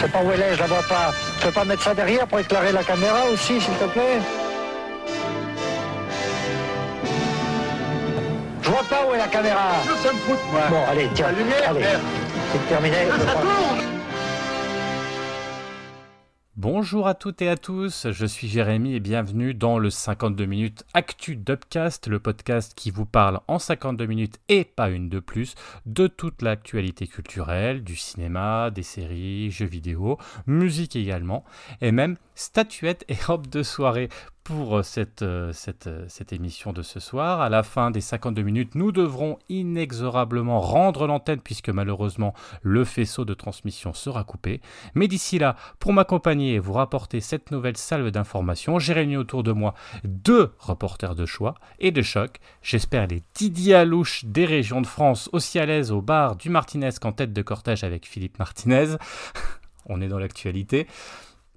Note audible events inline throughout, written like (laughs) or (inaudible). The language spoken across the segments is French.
Je sais pas où elle est, je la vois pas. Tu peux pas mettre ça derrière pour éclairer la caméra aussi, s'il te plaît Je vois pas où est la caméra. Ça me fout, moi. Bon, allez, tiens. La lumière, allez. C'est terminé. Ça tourne Bonjour à toutes et à tous, je suis Jérémy et bienvenue dans le 52 minutes Actu Dubcast, le podcast qui vous parle en 52 minutes et pas une de plus de toute l'actualité culturelle, du cinéma, des séries, jeux vidéo, musique également, et même statuettes et robes de soirée pour euh, cette, euh, euh, cette émission de ce soir. À la fin des 52 minutes, nous devrons inexorablement rendre l'antenne puisque malheureusement le faisceau de transmission sera coupé. Mais d'ici là, pour m'accompagner et vous rapporter cette nouvelle salve d'informations, j'ai réuni autour de moi deux reporters de choix et de choc. J'espère les Didier Alouche des régions de France, aussi à l'aise au bar du Martinez qu'en tête de cortège avec Philippe Martinez. (laughs) On est dans l'actualité.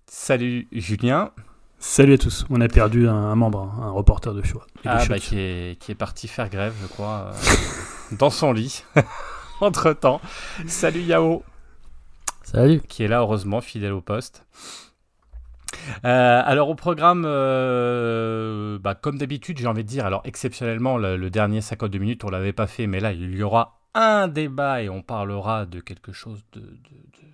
Salut Julien. Salut à tous. On a perdu un, un membre, hein, un reporter de choix. Et de Ah bah qui est, qui est parti faire grève, je crois, euh, (laughs) dans son lit. (laughs) Entre-temps. Salut Yao. Salut. qui est là heureusement fidèle au poste. Euh, alors au programme, euh, bah, comme d'habitude, j'ai envie de dire, alors exceptionnellement, le, le dernier 52 minutes, on l'avait pas fait, mais là, il y aura un débat et on parlera de quelque chose de-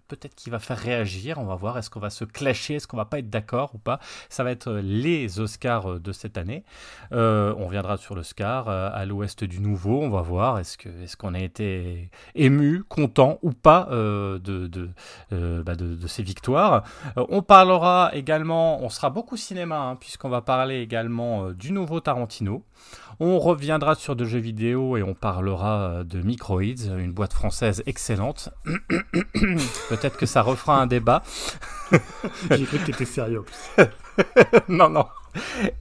peut-être qui va faire réagir. On va voir, est-ce qu'on va se clasher, est-ce qu'on va pas être d'accord ou pas. Ça va être les Oscars euh, de cette année. Euh, on viendra sur l'Oscar euh, à l'ouest du Nouveau. On va voir, est-ce qu'on a été ému, content ou pas euh, de, euh, bah, de, de ces victoires. Euh, on parlera également, on sera beaucoup cinéma, hein, puisqu'on va parler également euh, du nouveau Tarantino. On reviendra sur de jeux vidéo et on parlera euh, de Microids, une boîte française excellente. (coughs) Peut-être que ça refera un débat. (laughs) J'ai cru que t'étais sérieux. (laughs) non, non.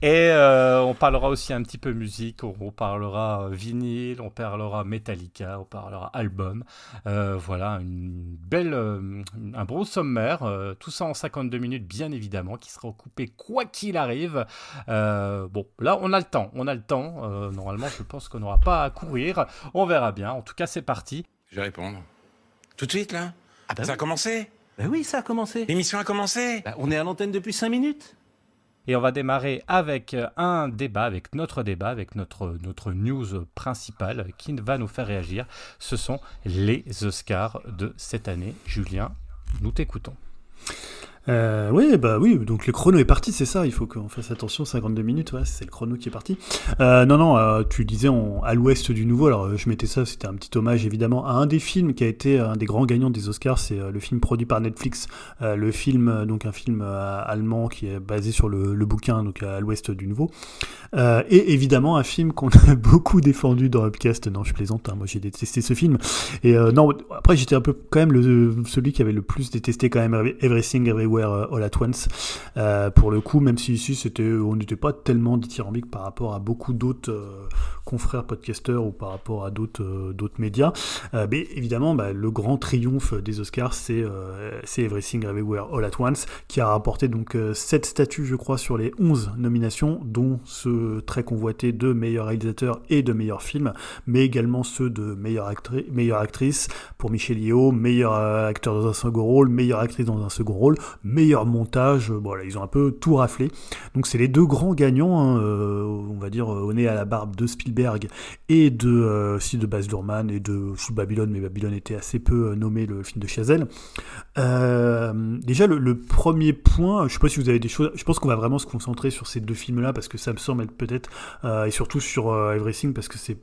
Et euh, on parlera aussi un petit peu musique, on, on parlera euh, vinyle, on parlera Metallica, on parlera album. Euh, voilà, une belle, euh, un gros sommaire, euh, tout ça en 52 minutes bien évidemment, qui sera coupé quoi qu'il arrive. Euh, bon, là on a le temps, on a le temps. Euh, normalement, je pense qu'on n'aura pas à courir. On verra bien. En tout cas, c'est parti. Je vais répondre. Tout de suite, là? Ah bah Ça a oui. commencé Bah oui, ça a commencé. L'émission a commencé Bah, on est à l'antenne depuis 5 minutes. Et on va démarrer avec euh, un débat, avec notre débat, avec notre, notre news principale qui va nous faire réagir. Ce sont les Oscars de cette année. Julien, nous t'écoutons. Euh, oui, bah oui, donc le chrono est parti, c'est ça, il faut qu'on fasse attention, 52 minutes, c'est le chrono qui est parti. Euh, non, non, euh, tu disais on- à l'ouest du nouveau, alors je mettais ça, c'était un petit hommage évidemment à un des films qui a été un des grands gagnants des Oscars, c'est le film produit par Netflix, le film, donc un film allemand qui est basé sur le, bouquin, donc à l'ouest du nouveau. Et évidemment un film qu'on a (laughs) beaucoup défendu dans Upcast, non je plaisante, hein, moi j'ai détesté ce film. Et non, après j'étais un peu quand même celui qui avait le plus détesté quand même Every- Everything Everywhere euh, All at Once. Euh, pour le coup, même si ici c'était, on n'était pas tellement dithyrambique par rapport à beaucoup d'autres euh, confrères podcasteurs ou par rapport à d'autres d'autres médias. Mais évidemment, bah, le grand triomphe des Oscars, c'est c'est Everything Everywhere All at Once, qui a rapporté donc euh, 7 statuts, je crois, sur les 11 nominations, dont ceux très convoités de meilleur réalisateur et de meilleur film, mais également ceux de meilleure, actri- meilleure actrice pour Michel Yeoh, meilleur acteur dans un second rôle, meilleure actrice dans un second rôle, meilleur montage, euh, voilà, ils ont un peu tout raflé. Donc c'est les deux grands gagnants, hein, euh, on va dire euh, au nez à la barbe de Spielberg et de euh, de Baz et de sous Babylone, mais Babylone était assez peu nommé le film de Chazelle. Déjà le, premier point, je sais pas si vous avez des choses, je pense qu'on va vraiment se concentrer sur ces deux films-là parce que ça me semble être peut-être et surtout sur Everything parce que c'est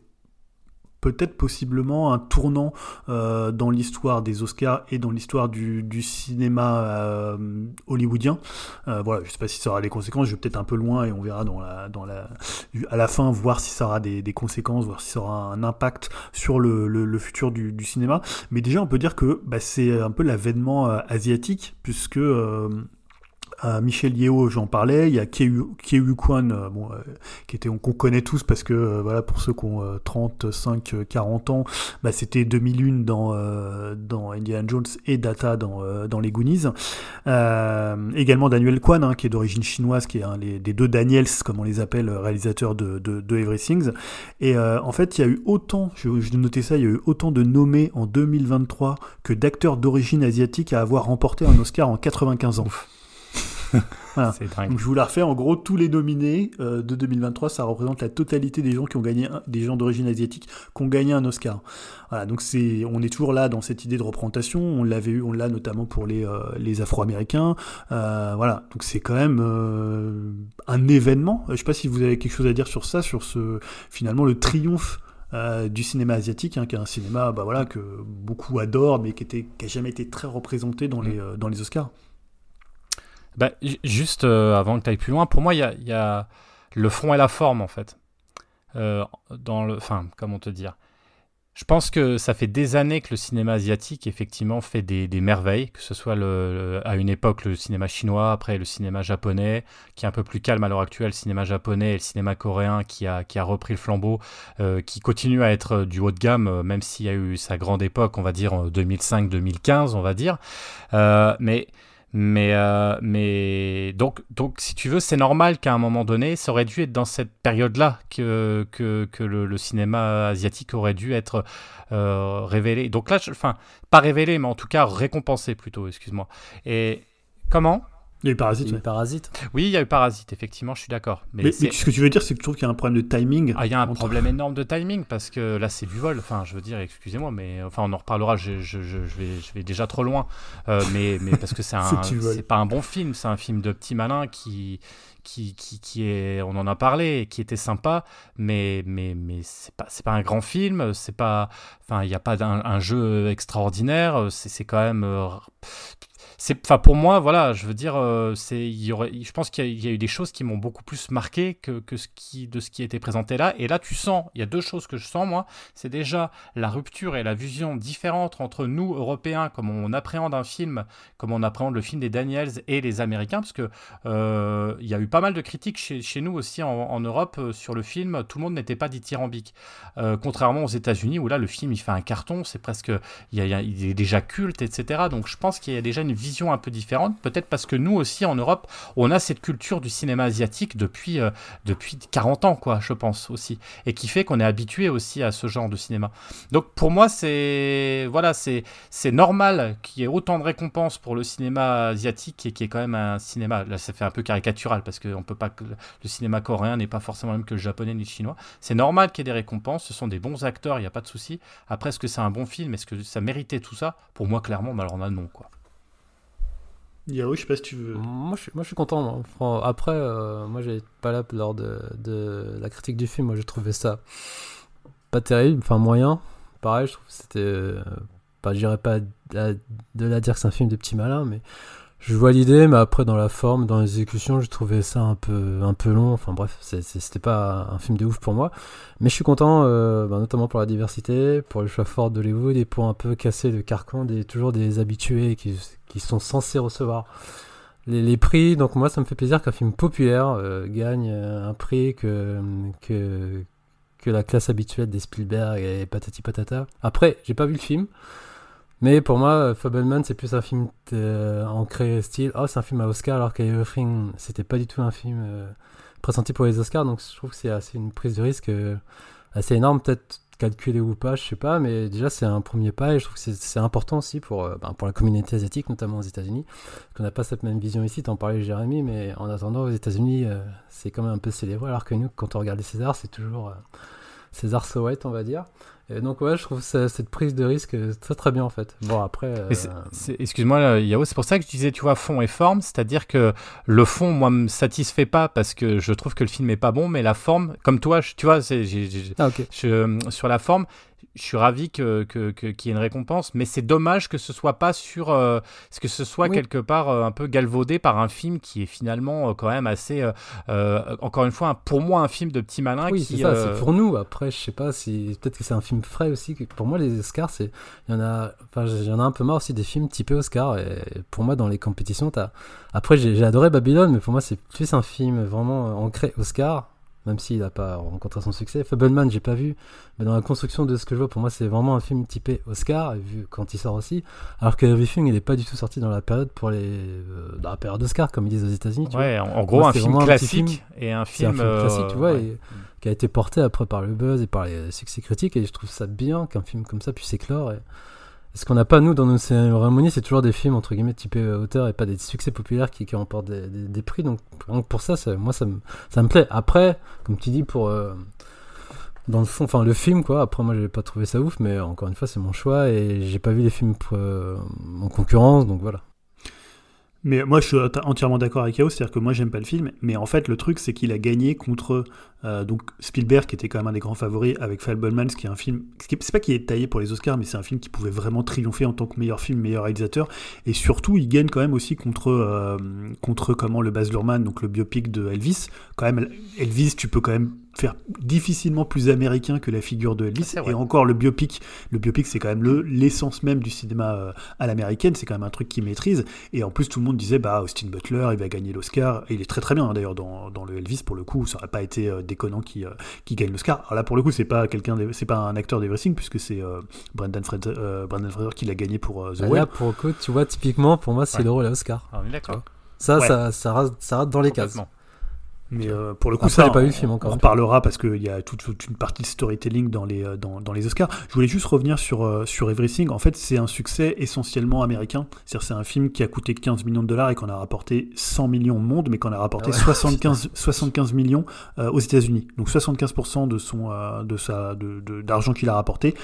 peut-être possiblement un tournant euh, dans l'histoire des Oscars et dans l'histoire du, cinéma euh, hollywoodien. Euh, voilà, je sais pas si ça aura des conséquences, je vais peut-être un peu loin et on verra dans la, à la fin voir si ça aura des, conséquences, voir si ça aura un impact sur le, futur du, cinéma. Mais déjà, on peut dire que bah, c'est un peu l'avènement asiatique puisque euh, Euh, Michel Yeo, j'en parlais. Il y a Kyehu Kwan, euh, bon, euh, qui était qu'on connaît tous parce que voilà pour ceux qui ont 35, 40 ans, bah, c'était 2001 dans dans Indiana Jones et Data dans dans les Goonies. également Daniel Kwan, hein, qui est d'origine chinoise, qui est un des deux Daniels, comme on les appelle, réalisateurs de, de, de Everything. Et en fait, il y a eu autant, je, je noté ça, il y a eu autant de nommés en 2023 que d'acteurs d'origine asiatique à avoir remporté un Oscar en 95 ans. (laughs) Donc je vous la refais. En gros, tous les nominés euh, de 2023, ça représente la totalité des gens qui ont gagné, des gens d'origine asiatique qui ont gagné un Oscar. Voilà, donc c'est, on est toujours là dans cette idée de représentation. On l'avait eu, on l'a notamment pour les, euh, les Afro-Américains. Euh, voilà, donc c'est quand même un événement. Je sais pas si vous avez quelque chose à dire sur ça, sur ce finalement le triomphe du cinéma asiatique, hein, qui est un cinéma bah, voilà, que beaucoup adorent, mais qui n'a jamais été très représenté dans, mm. les, dans les Oscars. Bah, juste euh, avant que tu ailles plus loin, pour moi, il y a, le fond et la forme, en fait. Euh, comment te dire? Je pense que ça fait des années que le cinéma asiatique, effectivement, fait des, merveilles, que ce soit à une époque le cinéma chinois, après le cinéma japonais, qui est un peu plus calme à l'heure actuelle, le cinéma japonais et le cinéma coréen qui a, repris le flambeau, euh, qui continue à être du haut de gamme, même s'il y a eu sa grande époque, on va dire 2005-2015, on va dire. mais mais, euh, mais donc, donc, si tu veux, c'est normal qu'à un moment donné, ça aurait dû être dans cette période-là que, que, que le, cinéma asiatique aurait dû être euh, révélé. Donc là, enfin, pas révélé, mais en tout cas récompensé plutôt, excuse-moi. Et comment? Il y a eu Parasite. Il Parasite. Oui, il y a eu Parasite, effectivement, je suis d'accord. Mais, ce que tu veux dire, c'est que tu trouves qu'il y a un problème de timing. Ah, il y a un problème (laughs) énorme de timing parce que là, c'est du vol. Enfin, je veux dire, excusez-moi, mais enfin, on en reparlera. Je, je, je, vais, je vais déjà trop loin. Euh, mais, mais parce que c'est (laughs) un, c'est pas un bon film. C'est un film de petit malin qui, qui, qui, qui, est, on en a parlé, qui était sympa, mais, mais, mais c'est pas, c'est pas un grand film, c'est pas, enfin, il n'y a pas un, un, jeu extraordinaire, c'est, c'est quand même, euh, enfin pour moi voilà je veux dire euh, c'est il y aurait je pense qu'il y, a eu des choses qui m'ont beaucoup plus marqué que, que ce qui de ce qui était présenté là. Et là tu sens il y a deux choses que je sens moi. C'est déjà la rupture et la vision différente entre nous européens comme on appréhende un film comme on appréhende le film des Daniels et les Américains parce que euh, il y a eu pas mal de critiques chez, chez nous aussi en, Europe euh, sur le film. Tout le monde n'était pas dithyrambique. Contrairement aux États-Unis où là le film il fait un carton c'est presque il, y a, il est déjà culte etc donc je pense qu'il y a déjà une vision un peu différente, peut-être parce que nous aussi en Europe, on a cette culture du cinéma asiatique depuis, euh, depuis 40 ans, quoi, je pense aussi, et qui fait qu'on est habitué aussi à ce genre de cinéma. Donc pour moi, c'est voilà, c'est normal qu'il y ait autant de récompenses pour le cinéma asiatique et qui est quand même un cinéma. Là, ça fait un peu caricatural parce qu'on peut pas le cinéma coréen n'est pas forcément le même que le japonais ni le chinois. C'est normal qu'il y ait des récompenses. Ce sont des bons acteurs, il n'y a pas de souci. Après, est-ce que c'est un bon film? Est-ce que ça méritait tout ça? Pour moi, clairement, là, non, quoi. Yahoo, je sais pas si tu veux. Moi, je suis, moi, content. Après, euh, moi, j'ai pas là lors de, de, la critique du film. Moi, j'ai trouvé ça pas terrible, enfin moyen. Pareil, je trouve que c'était. Euh, pas, j'irais pas de la dire que c'est un film de petits malins, mais je vois l'idée, mais après, dans la forme, dans l'exécution, j'ai trouvé ça un peu, un peu long. Enfin bref, c'était pas un film de ouf pour moi. Mais je suis content, euh, bah, notamment pour la diversité, pour le choix fort d'Hollywood et pour un peu casser le carcan des toujours des habitués qui, qui sont censés recevoir les, prix. Donc moi, ça me fait plaisir qu'un film populaire euh, gagne un prix que, que, que la classe habituelle des Spielberg et patati patata. Après, j'ai pas vu le film. Mais pour moi, Fableman, c'est plus un film euh, ancré style. Oh, c'est un film à Oscar, alors qu'Everything, c'était pas du tout un film euh, présenté pour les Oscars. Donc je trouve que c'est assez une prise de risque euh, assez énorme, peut-être calculé ou pas, je sais pas. Mais déjà, c'est un premier pas et je trouve que c'est important aussi pour, ben, pour la communauté asiatique, notamment aux États-Unis. Qu'on n'a pas cette même vision ici. T'en parlais, Jérémy, mais en attendant, aux États-Unis, c'est quand même un peu célébré. Alors que nous, quand on regarde les c'est toujours César Sowet, on va dire. Et donc ouais, je trouve cette prise de risque très très bien en fait. Bon après. Euh, excuse-moi Yao, c'est pour ça que je disais tu vois fond et forme, c'est-à-dire que le fond moi me satisfait pas parce que je trouve que le film est pas bon, mais la forme, comme toi, tu vois, c'est, ah, euh, sur la forme, je suis ravi que, que, que- qu'il y ait une récompense, mais c'est dommage que ce soit pas sur, euh, que ce soit Oui. quelque part euh, un peu galvaudé par un film qui est finalement euh, quand même assez, encore une fois, un- pour moi un film de petit malin Oui, qui. c'est ça, c'est pour nous. Après, je sais pas si. Peut-être que c'est un film frais aussi. que- Pour moi, les Oscars, c'est. Il y en a. Enfin, il y en a un peu marre aussi des films typés Oscar. Et pour moi, dans les compétitions, t'as. Après, j'ai j'ai adoré Babylone, mais pour moi, c'est plus un film vraiment ancré Oscar. Même s'il n'a pas rencontré son succès. Fableman, j'ai pas vu. Mais dans la construction de ce que je vois, pour moi, c'est vraiment un film typé Oscar, vu quand il sort aussi. Alors que Everything, il est pas du tout sorti dans la période pour les. euh, dans la période Oscar, comme ils disent aux États-Unis. vois. Ouais, en, gros, Moi, un film un film. et un film. classique, euh, tu vois, ouais. et qui a été porté après par le buzz et par les succès critiques. Et je trouve ça bien qu'un film comme ça puisse éclore. Et... ce qu'on n'a pas, nous, dans nos cérémonies, c'est toujours des films, entre guillemets, typés euh, auteur et pas des succès populaires qui, remportent des, prix. Donc, pour ça, ça- moi, ça me, ça me plaît. Après, comme tu dis, pour. euh, dans le fond, enfin le film quoi. Après moi j'ai pas trouvé ça ouf, mais encore une fois c'est mon choix et j'ai pas vu les films euh, en concurrence, donc voilà. Mais moi, je suis ent- entièrement d'accord avec Yao, c'est-à-dire que moi, j'aime pas le film, mais en fait, le truc, c'est qu'il a gagné contre euh, donc Spielberg, qui était quand même un des grands favoris, avec Fableman, ce qui est un film. C'est pas qu'il est taillé pour les Oscars, mais c'est un film qui pouvait vraiment triompher en tant que meilleur film, meilleur réalisateur. Et surtout, il gagne quand même aussi contre, euh, contre comment, le Baz Luhrmann, donc le biopic de Elvis. Quand même, Elvis, tu peux quand même faire difficilement plus américain que la figure de Elvis. Et encore, le biopic, le biopic, c'est quand même le- l'essence même du cinéma euh, à l'américaine. C'est quand même un truc qu'il maîtrise. Et en plus, tout le monde disait, bah, Austin Butler, il va gagner l'Oscar. Et il est très très bien, hein, d'ailleurs, dans, dans le Elvis, pour le coup. Ça aurait pas été euh, déconnant qu'il qui gagne l'Oscar. Alors là, pour le coup, c'est pas quelqu'un, c'est pas un acteur d'Everything, puisque c'est euh, Brendan, Fraser, euh, Brendan Fraser qui l'a gagné pour euh, The Bah, Whale. là pour le coup, tu vois typiquement pour moi c'est Ouais. le rôle à Oscar. Ah, on est d'accord. Ça, Ouais. ça, ça, rate, ça rate dans les cases. Mais euh, pour le coup, Après, ça, pas on, vu le film encore. on reparlera parce qu'il y a toute, toute une partie de storytelling dans les, euh, dans, dans les Oscars. Je voulais juste revenir sur, euh, sur Everything. En fait, c'est un succès essentiellement américain. C'est-à-dire, c'est un film qui a coûté 15 millions de dollars et qu'on a rapporté 100 millions au monde, mais qu'on a rapporté Ah ouais. 75, 75 millions euh, aux États-Unis. Donc 75% de son euh, de sa de, de- d'argent qu'il a rapporté,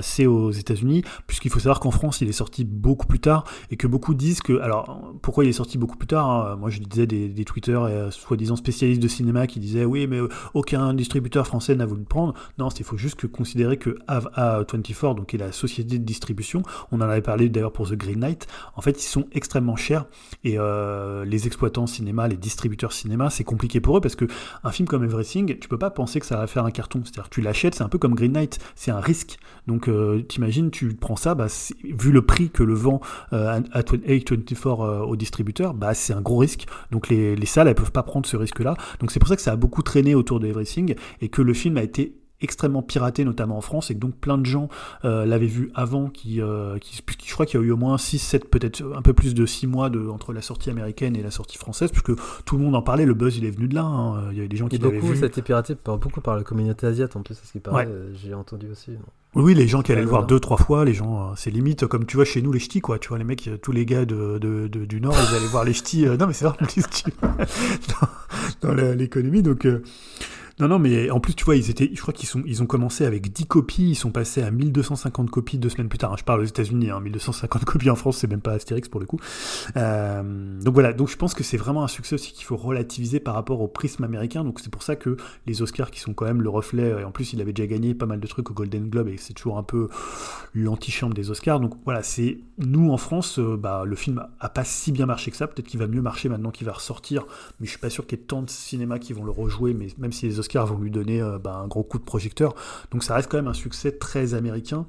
c'est aux États-Unis. Puisqu'il faut savoir qu'en France, il est sorti beaucoup plus tard et que beaucoup disent que alors pourquoi il est sorti beaucoup plus tard hein Moi, je disais des, des tweeters euh, soi-disant spécialistes de cinéma qui disaient oui, mais aucun distributeur français n'a voulu prendre. Non, il faut juste que considérer que A- A24, donc est la société de distribution, on en avait parlé d'ailleurs pour The Green Knight. En fait, ils sont extrêmement chers et euh, les exploitants cinéma, les distributeurs cinéma, c'est compliqué pour eux parce que un film comme Everything, tu peux pas penser que ça va faire un carton. C'est-à-dire tu l'achètes, c'est un peu comme Green Knight, c'est un risque. Donc euh, t'imagines, tu prends ça, bah, vu le prix que le vend euh, à A24 euh, au distributeur, bah, c'est un gros risque. Donc les, les salles, elles peuvent pas prendre ce risque-là. Donc c'est pour ça que ça a beaucoup traîné autour de Everything et que le film a été extrêmement piraté notamment en France et que donc plein de gens euh, l'avaient vu avant qui, euh, qui, puisque je crois qu'il y a eu au moins 6 7 peut-être un peu plus de 6 mois de, entre la sortie américaine et la sortie française puisque tout le monde en parlait le buzz il est venu de là hein. il y avait des gens qui Et l'avaient beaucoup, vu ça a été piraté par, beaucoup par la communauté asiate en plus, c'est ce qui paraît. Ouais. euh, J'ai entendu aussi. non. Oui, les gens qui allaient le voir deux, trois fois, les gens, euh, c'est limite comme tu vois chez nous les ch'tis, quoi. Tu vois, les mecs, euh, tous les gars de, de- de- du Nord, ils allaient voir les ch'tis. euh, non, mais c'est vrai, plus, tu- dans, l'économie. Donc, euh, non, non, mais en plus, tu vois, ils étaient, je crois qu'ils sont, ils ont commencé avec 10 copies, ils sont passés à 1250 copies deux semaines plus tard. hein. Je parle aux États-Unis, hein, 1250 (laughs) copies en France, c'est même pas Astérix pour le coup. Euh, donc voilà, donc je pense que c'est vraiment un succès aussi qu'il faut relativiser par rapport au prisme américain. Donc c'est pour ça que les Oscars, qui sont quand même le reflet, et en plus il avait déjà gagné pas mal de trucs au Golden Globe, et c'est toujours un peu l'antichambre des Oscars. Donc voilà, c'est nous en France, euh, bah, le film a pas si bien marché que ça. Peut-être qu'il va mieux marcher maintenant qu'il va ressortir, mais je suis pas sûr qu'il y ait tant de cinémas qui vont le rejouer. Mais même si les Oscars vont lui donner euh, bah, un gros coup de projecteur, donc ça reste quand même un succès très américain.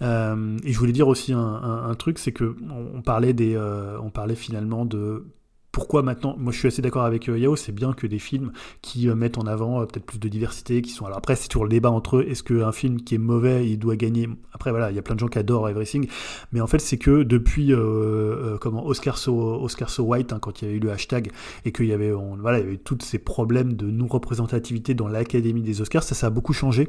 Euh, et je voulais dire aussi un, truc, c'est que on, on parlait des, euh, on parlait finalement de pourquoi maintenant, moi je suis assez d'accord avec euh, Yao, c'est bien que des films qui euh, mettent en avant euh, peut-être plus de diversité, qui sont. Alors après, c'est toujours le débat entre eux, est-ce qu'un film qui est mauvais, il doit gagner Après, voilà, il y a plein de gens qui adorent Everything, mais en fait, c'est que depuis comment Oscar So, White, hein, quand il y avait eu le hashtag, et qu'il y avait, on- voilà, il y avait tous ces problèmes de non-représentativité dans l'Académie des Oscars, ça, ça a beaucoup changé.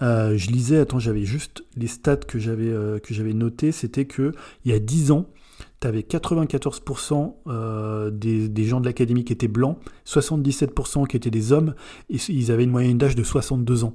Je lisais, attends, j'avais juste les stats que j'avais euh, que j'avais c'était que il y a 10 ans, tu avais 94% euh, des, gens de l'académie qui étaient blancs, 77% qui étaient des hommes, et ils avaient une moyenne d'âge de 62 ans.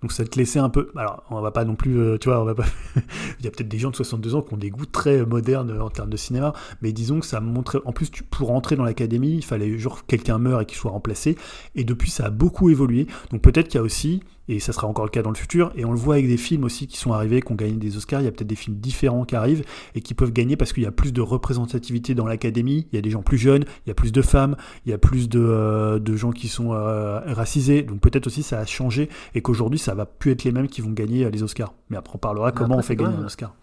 Donc ça te laissait un peu. Alors, on va pas non plus. euh, tu vois, on va pas. (laughs) Il y a peut-être des gens de 62 ans qui ont des goûts très modernes euh, en termes de cinéma, mais disons que ça montrait. En plus, pour entrer dans l'académie, il fallait genre quelqu'un meure et qu'il soit remplacé. Et depuis, ça a beaucoup évolué. Donc peut-être qu'il y a aussi et ça sera encore le cas dans le futur. Et on le voit avec des films aussi qui sont arrivés, qui ont gagné des Oscars. Il y a peut-être des films différents qui arrivent et qui peuvent gagner parce qu'il y a plus de représentativité dans l'académie. Il y a des gens plus jeunes, il y a plus de femmes, il y a plus de, euh, de gens qui sont euh, racisés. Donc peut-être aussi ça a changé et qu'aujourd'hui ça va plus être les mêmes qui vont gagner euh, les Oscars. Mais après on parlera Mais comment après, on fait gagner un Oscar.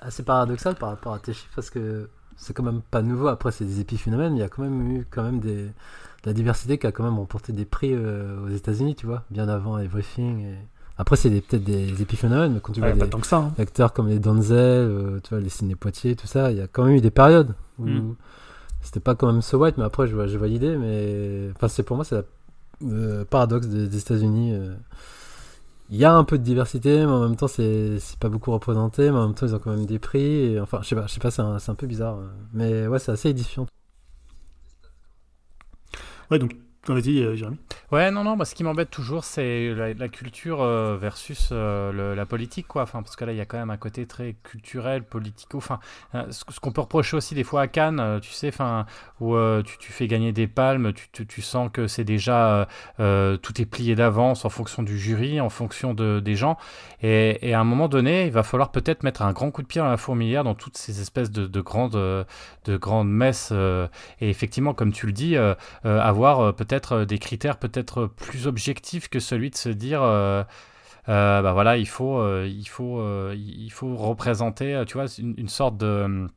Assez paradoxal par rapport à tes chiffres parce que c'est quand même pas nouveau. Après, c'est des épiphénomènes, il y a quand même eu quand même des, de la diversité qui a quand même remporté des prix euh, aux États-Unis, tu vois, bien avant Everything. Et... Après, c'est peut-être des épiphénomènes, mais quand tu Ouais, vois pas des tant que ça. hein. acteurs comme les Donzel, euh, tu vois, les Ciné Poitiers, tout ça, il y a quand même eu des périodes où Mm. c'était pas quand même so white, mais après, je vois, je vois l'idée, mais enfin, c'est pour moi, c'est le paradoxe des, des États-Unis. euh. Il y a un peu de diversité, mais en même temps, c'est pas beaucoup représenté, mais en même temps, ils ont quand même des prix. et enfin, je sais pas, je sais pas, c'est un, un peu bizarre. euh. Mais ouais, c'est assez édifiant. Ouais, donc, on a dit, euh, Jérémy. Ouais, non, non, moi ce qui m'embête toujours, c'est la, culture euh, versus euh, la politique, quoi. Enfin, parce que là, il y a quand même un côté très culturel, politico. Enfin, euh, ce, qu'on peut reprocher aussi des fois à Cannes, tu sais, enfin, où tu, tu fais gagner des palmes, tu, tu, sens que c'est déjà tout est plié d'avance en fonction du jury, en fonction de, des gens. Et, à un moment donné, il va falloir peut-être mettre un grand coup de pied dans la fourmilière dans toutes ces espèces de, de grandes, de grandes messes. et effectivement, comme tu le dis, avoir euh, euh, des critères peut-être plus objectifs que celui de se dire euh, euh, bah voilà il faut il faut il faut représenter tu vois une, une sorte de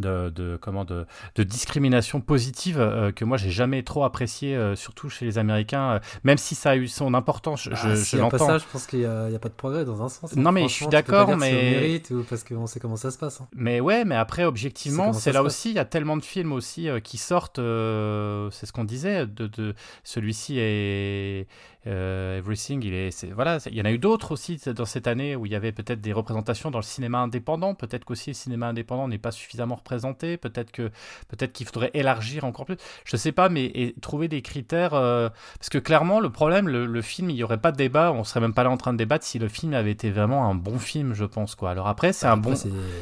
de, de comment de, de discrimination positive euh, que moi j'ai jamais trop apprécié euh, surtout chez les Américains euh, même si ça a eu son importance je, Ah, je- s'il je pas l'entends ça, je pense qu'il n'y a, pas de progrès dans un sens. hein. Non, mais je suis d'accord, mais- mérite ou parce qu'on sait comment ça se passe. hein. Mais ouais, mais après, objectivement, c'est là aussi, il y a tellement de films aussi qui sortent, c'est ce qu'on disait, de, de celui-ci est euh, Everything, il est, voilà, il y en a eu d'autres aussi dans cette année où il y avait peut-être des représentations dans le cinéma indépendant, peut-être qu'aussi le cinéma indépendant n'est pas suffisamment représenté, peut-être que peut-être qu'il faudrait élargir encore plus, je sais pas, mais et trouver des critères, euh, parce que clairement le problème, le, le film, il y aurait pas de débat, on serait même pas là en train de débattre si le film avait été vraiment un bon film, je pense quoi. Alors après, c'est un Après, bon,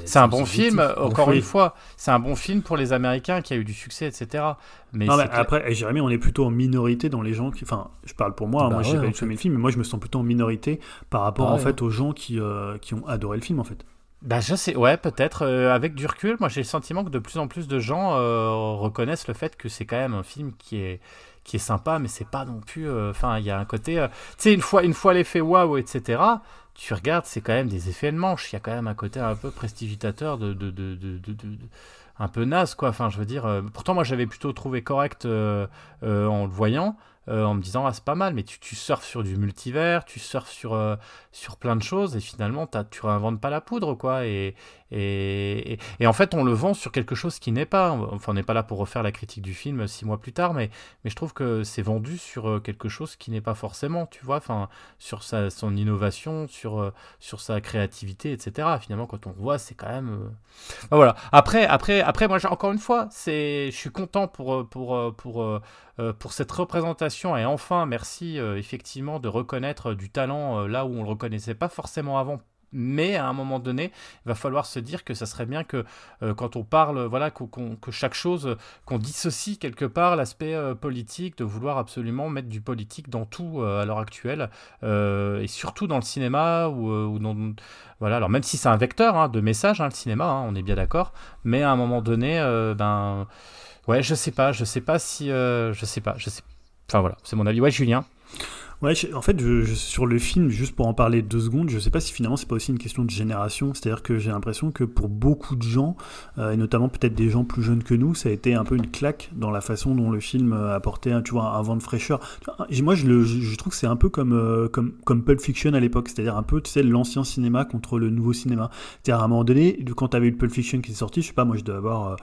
c'est- un bon film, encore oui. une fois. C'est un bon film pour les Américains qui a eu du succès, etc. Mais, Non, clair- après, eh, Jérémy, on est plutôt en minorité dans les gens qui. Enfin, je parle pour moi, hein, Bah moi j'ai ouais, pas tout fait. aimé le film, mais moi je me sens plutôt en minorité par rapport en fait aux gens qui, euh, qui ont adoré le film en fait. Bah, je sais, ouais, peut-être. euh, avec du recul, moi j'ai le sentiment que de plus en plus de gens euh, reconnaissent le fait que c'est quand même un film qui est qui est sympa, mais c'est pas non plus. Enfin, il y a un côté. tu sais, une fois, une fois l'effet waouh, etc. Tu regardes, c'est quand même des effets de manche. Il y a quand même un côté un peu prestigitateur de, de- de- de- un peu naze, quoi. Enfin, je veux dire. euh, pourtant, moi, j'avais plutôt trouvé correct euh, euh, en le voyant. Euh, en me disant ah c'est pas mal mais tu, tu surfes sur du multivers tu surfes sur euh, sur plein de choses et finalement t'as- tu réinventes pas la poudre quoi et, et, et, en fait on le vend sur quelque chose qui n'est pas. Enfin on n'est pas là pour refaire la critique du film six mois plus tard mais mais je trouve que c'est vendu sur euh, quelque chose qui n'est pas forcément tu vois enfin sur sa son innovation sur sur sa créativité etc finalement quand on voit c'est quand même voilà. Après après après moi encore une fois c'est je suis content pour pour pour euh, euh, pour cette représentation et enfin merci euh, effectivement de reconnaître du talent euh, là où on le reconnaissait pas forcément avant mais à un moment donné, il va falloir se dire que ça serait bien que euh, quand on parle, voilà, que chaque chose, euh, qu'on dissocie quelque part l'aspect euh, politique, de vouloir absolument mettre du politique dans tout euh, à l'heure actuelle, euh, et surtout dans le cinéma ou, euh, dans, voilà. Alors même si c'est un vecteur hein, de message, hein, le cinéma, hein, on est bien d'accord, mais à un moment donné, euh, ben, ouais, je sais pas, je sais pas si, euh, je sais pas, je sais. Enfin voilà, c'est mon avis. Ouais, Julien. Ouais, en fait, sur le film, juste pour en parler deux secondes, je sais pas si finalement c'est pas aussi une question de génération. C'est-à-dire que j'ai l'impression que pour beaucoup de gens, euh, et notamment peut-être des gens plus jeunes que nous, ça a été un peu une claque dans la façon dont le film euh, apportait, tu vois, un vent de fraîcheur. Moi, je, trouve que c'est un peu comme, euh, comme, comme Pulp Fiction à l'époque, c'est-à-dire un peu, tu l'ancien cinéma contre le nouveau cinéma. C'est-à-dire à un moment donné, quand tu avais eu Pulp Fiction qui est sorti, je sais pas, moi je devais avoir euh,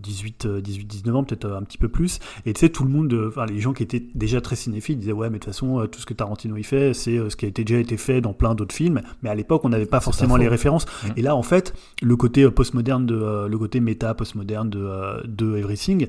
18, euh, 18, 19 ans, peut-être un petit peu plus, et tu sais, tout le monde, enfin les gens qui étaient déjà très cinéphiles disaient ouais, mais de toute façon, tout ce que Tarantino y fait, c'est euh, ce qui a été, déjà été fait dans plein d'autres films. Mais à l'époque, on n'avait pas forcément pas les références. Mhm. Et là, en fait, le côté euh, postmoderne de, euh, le côté méta postmoderne de, de Everything.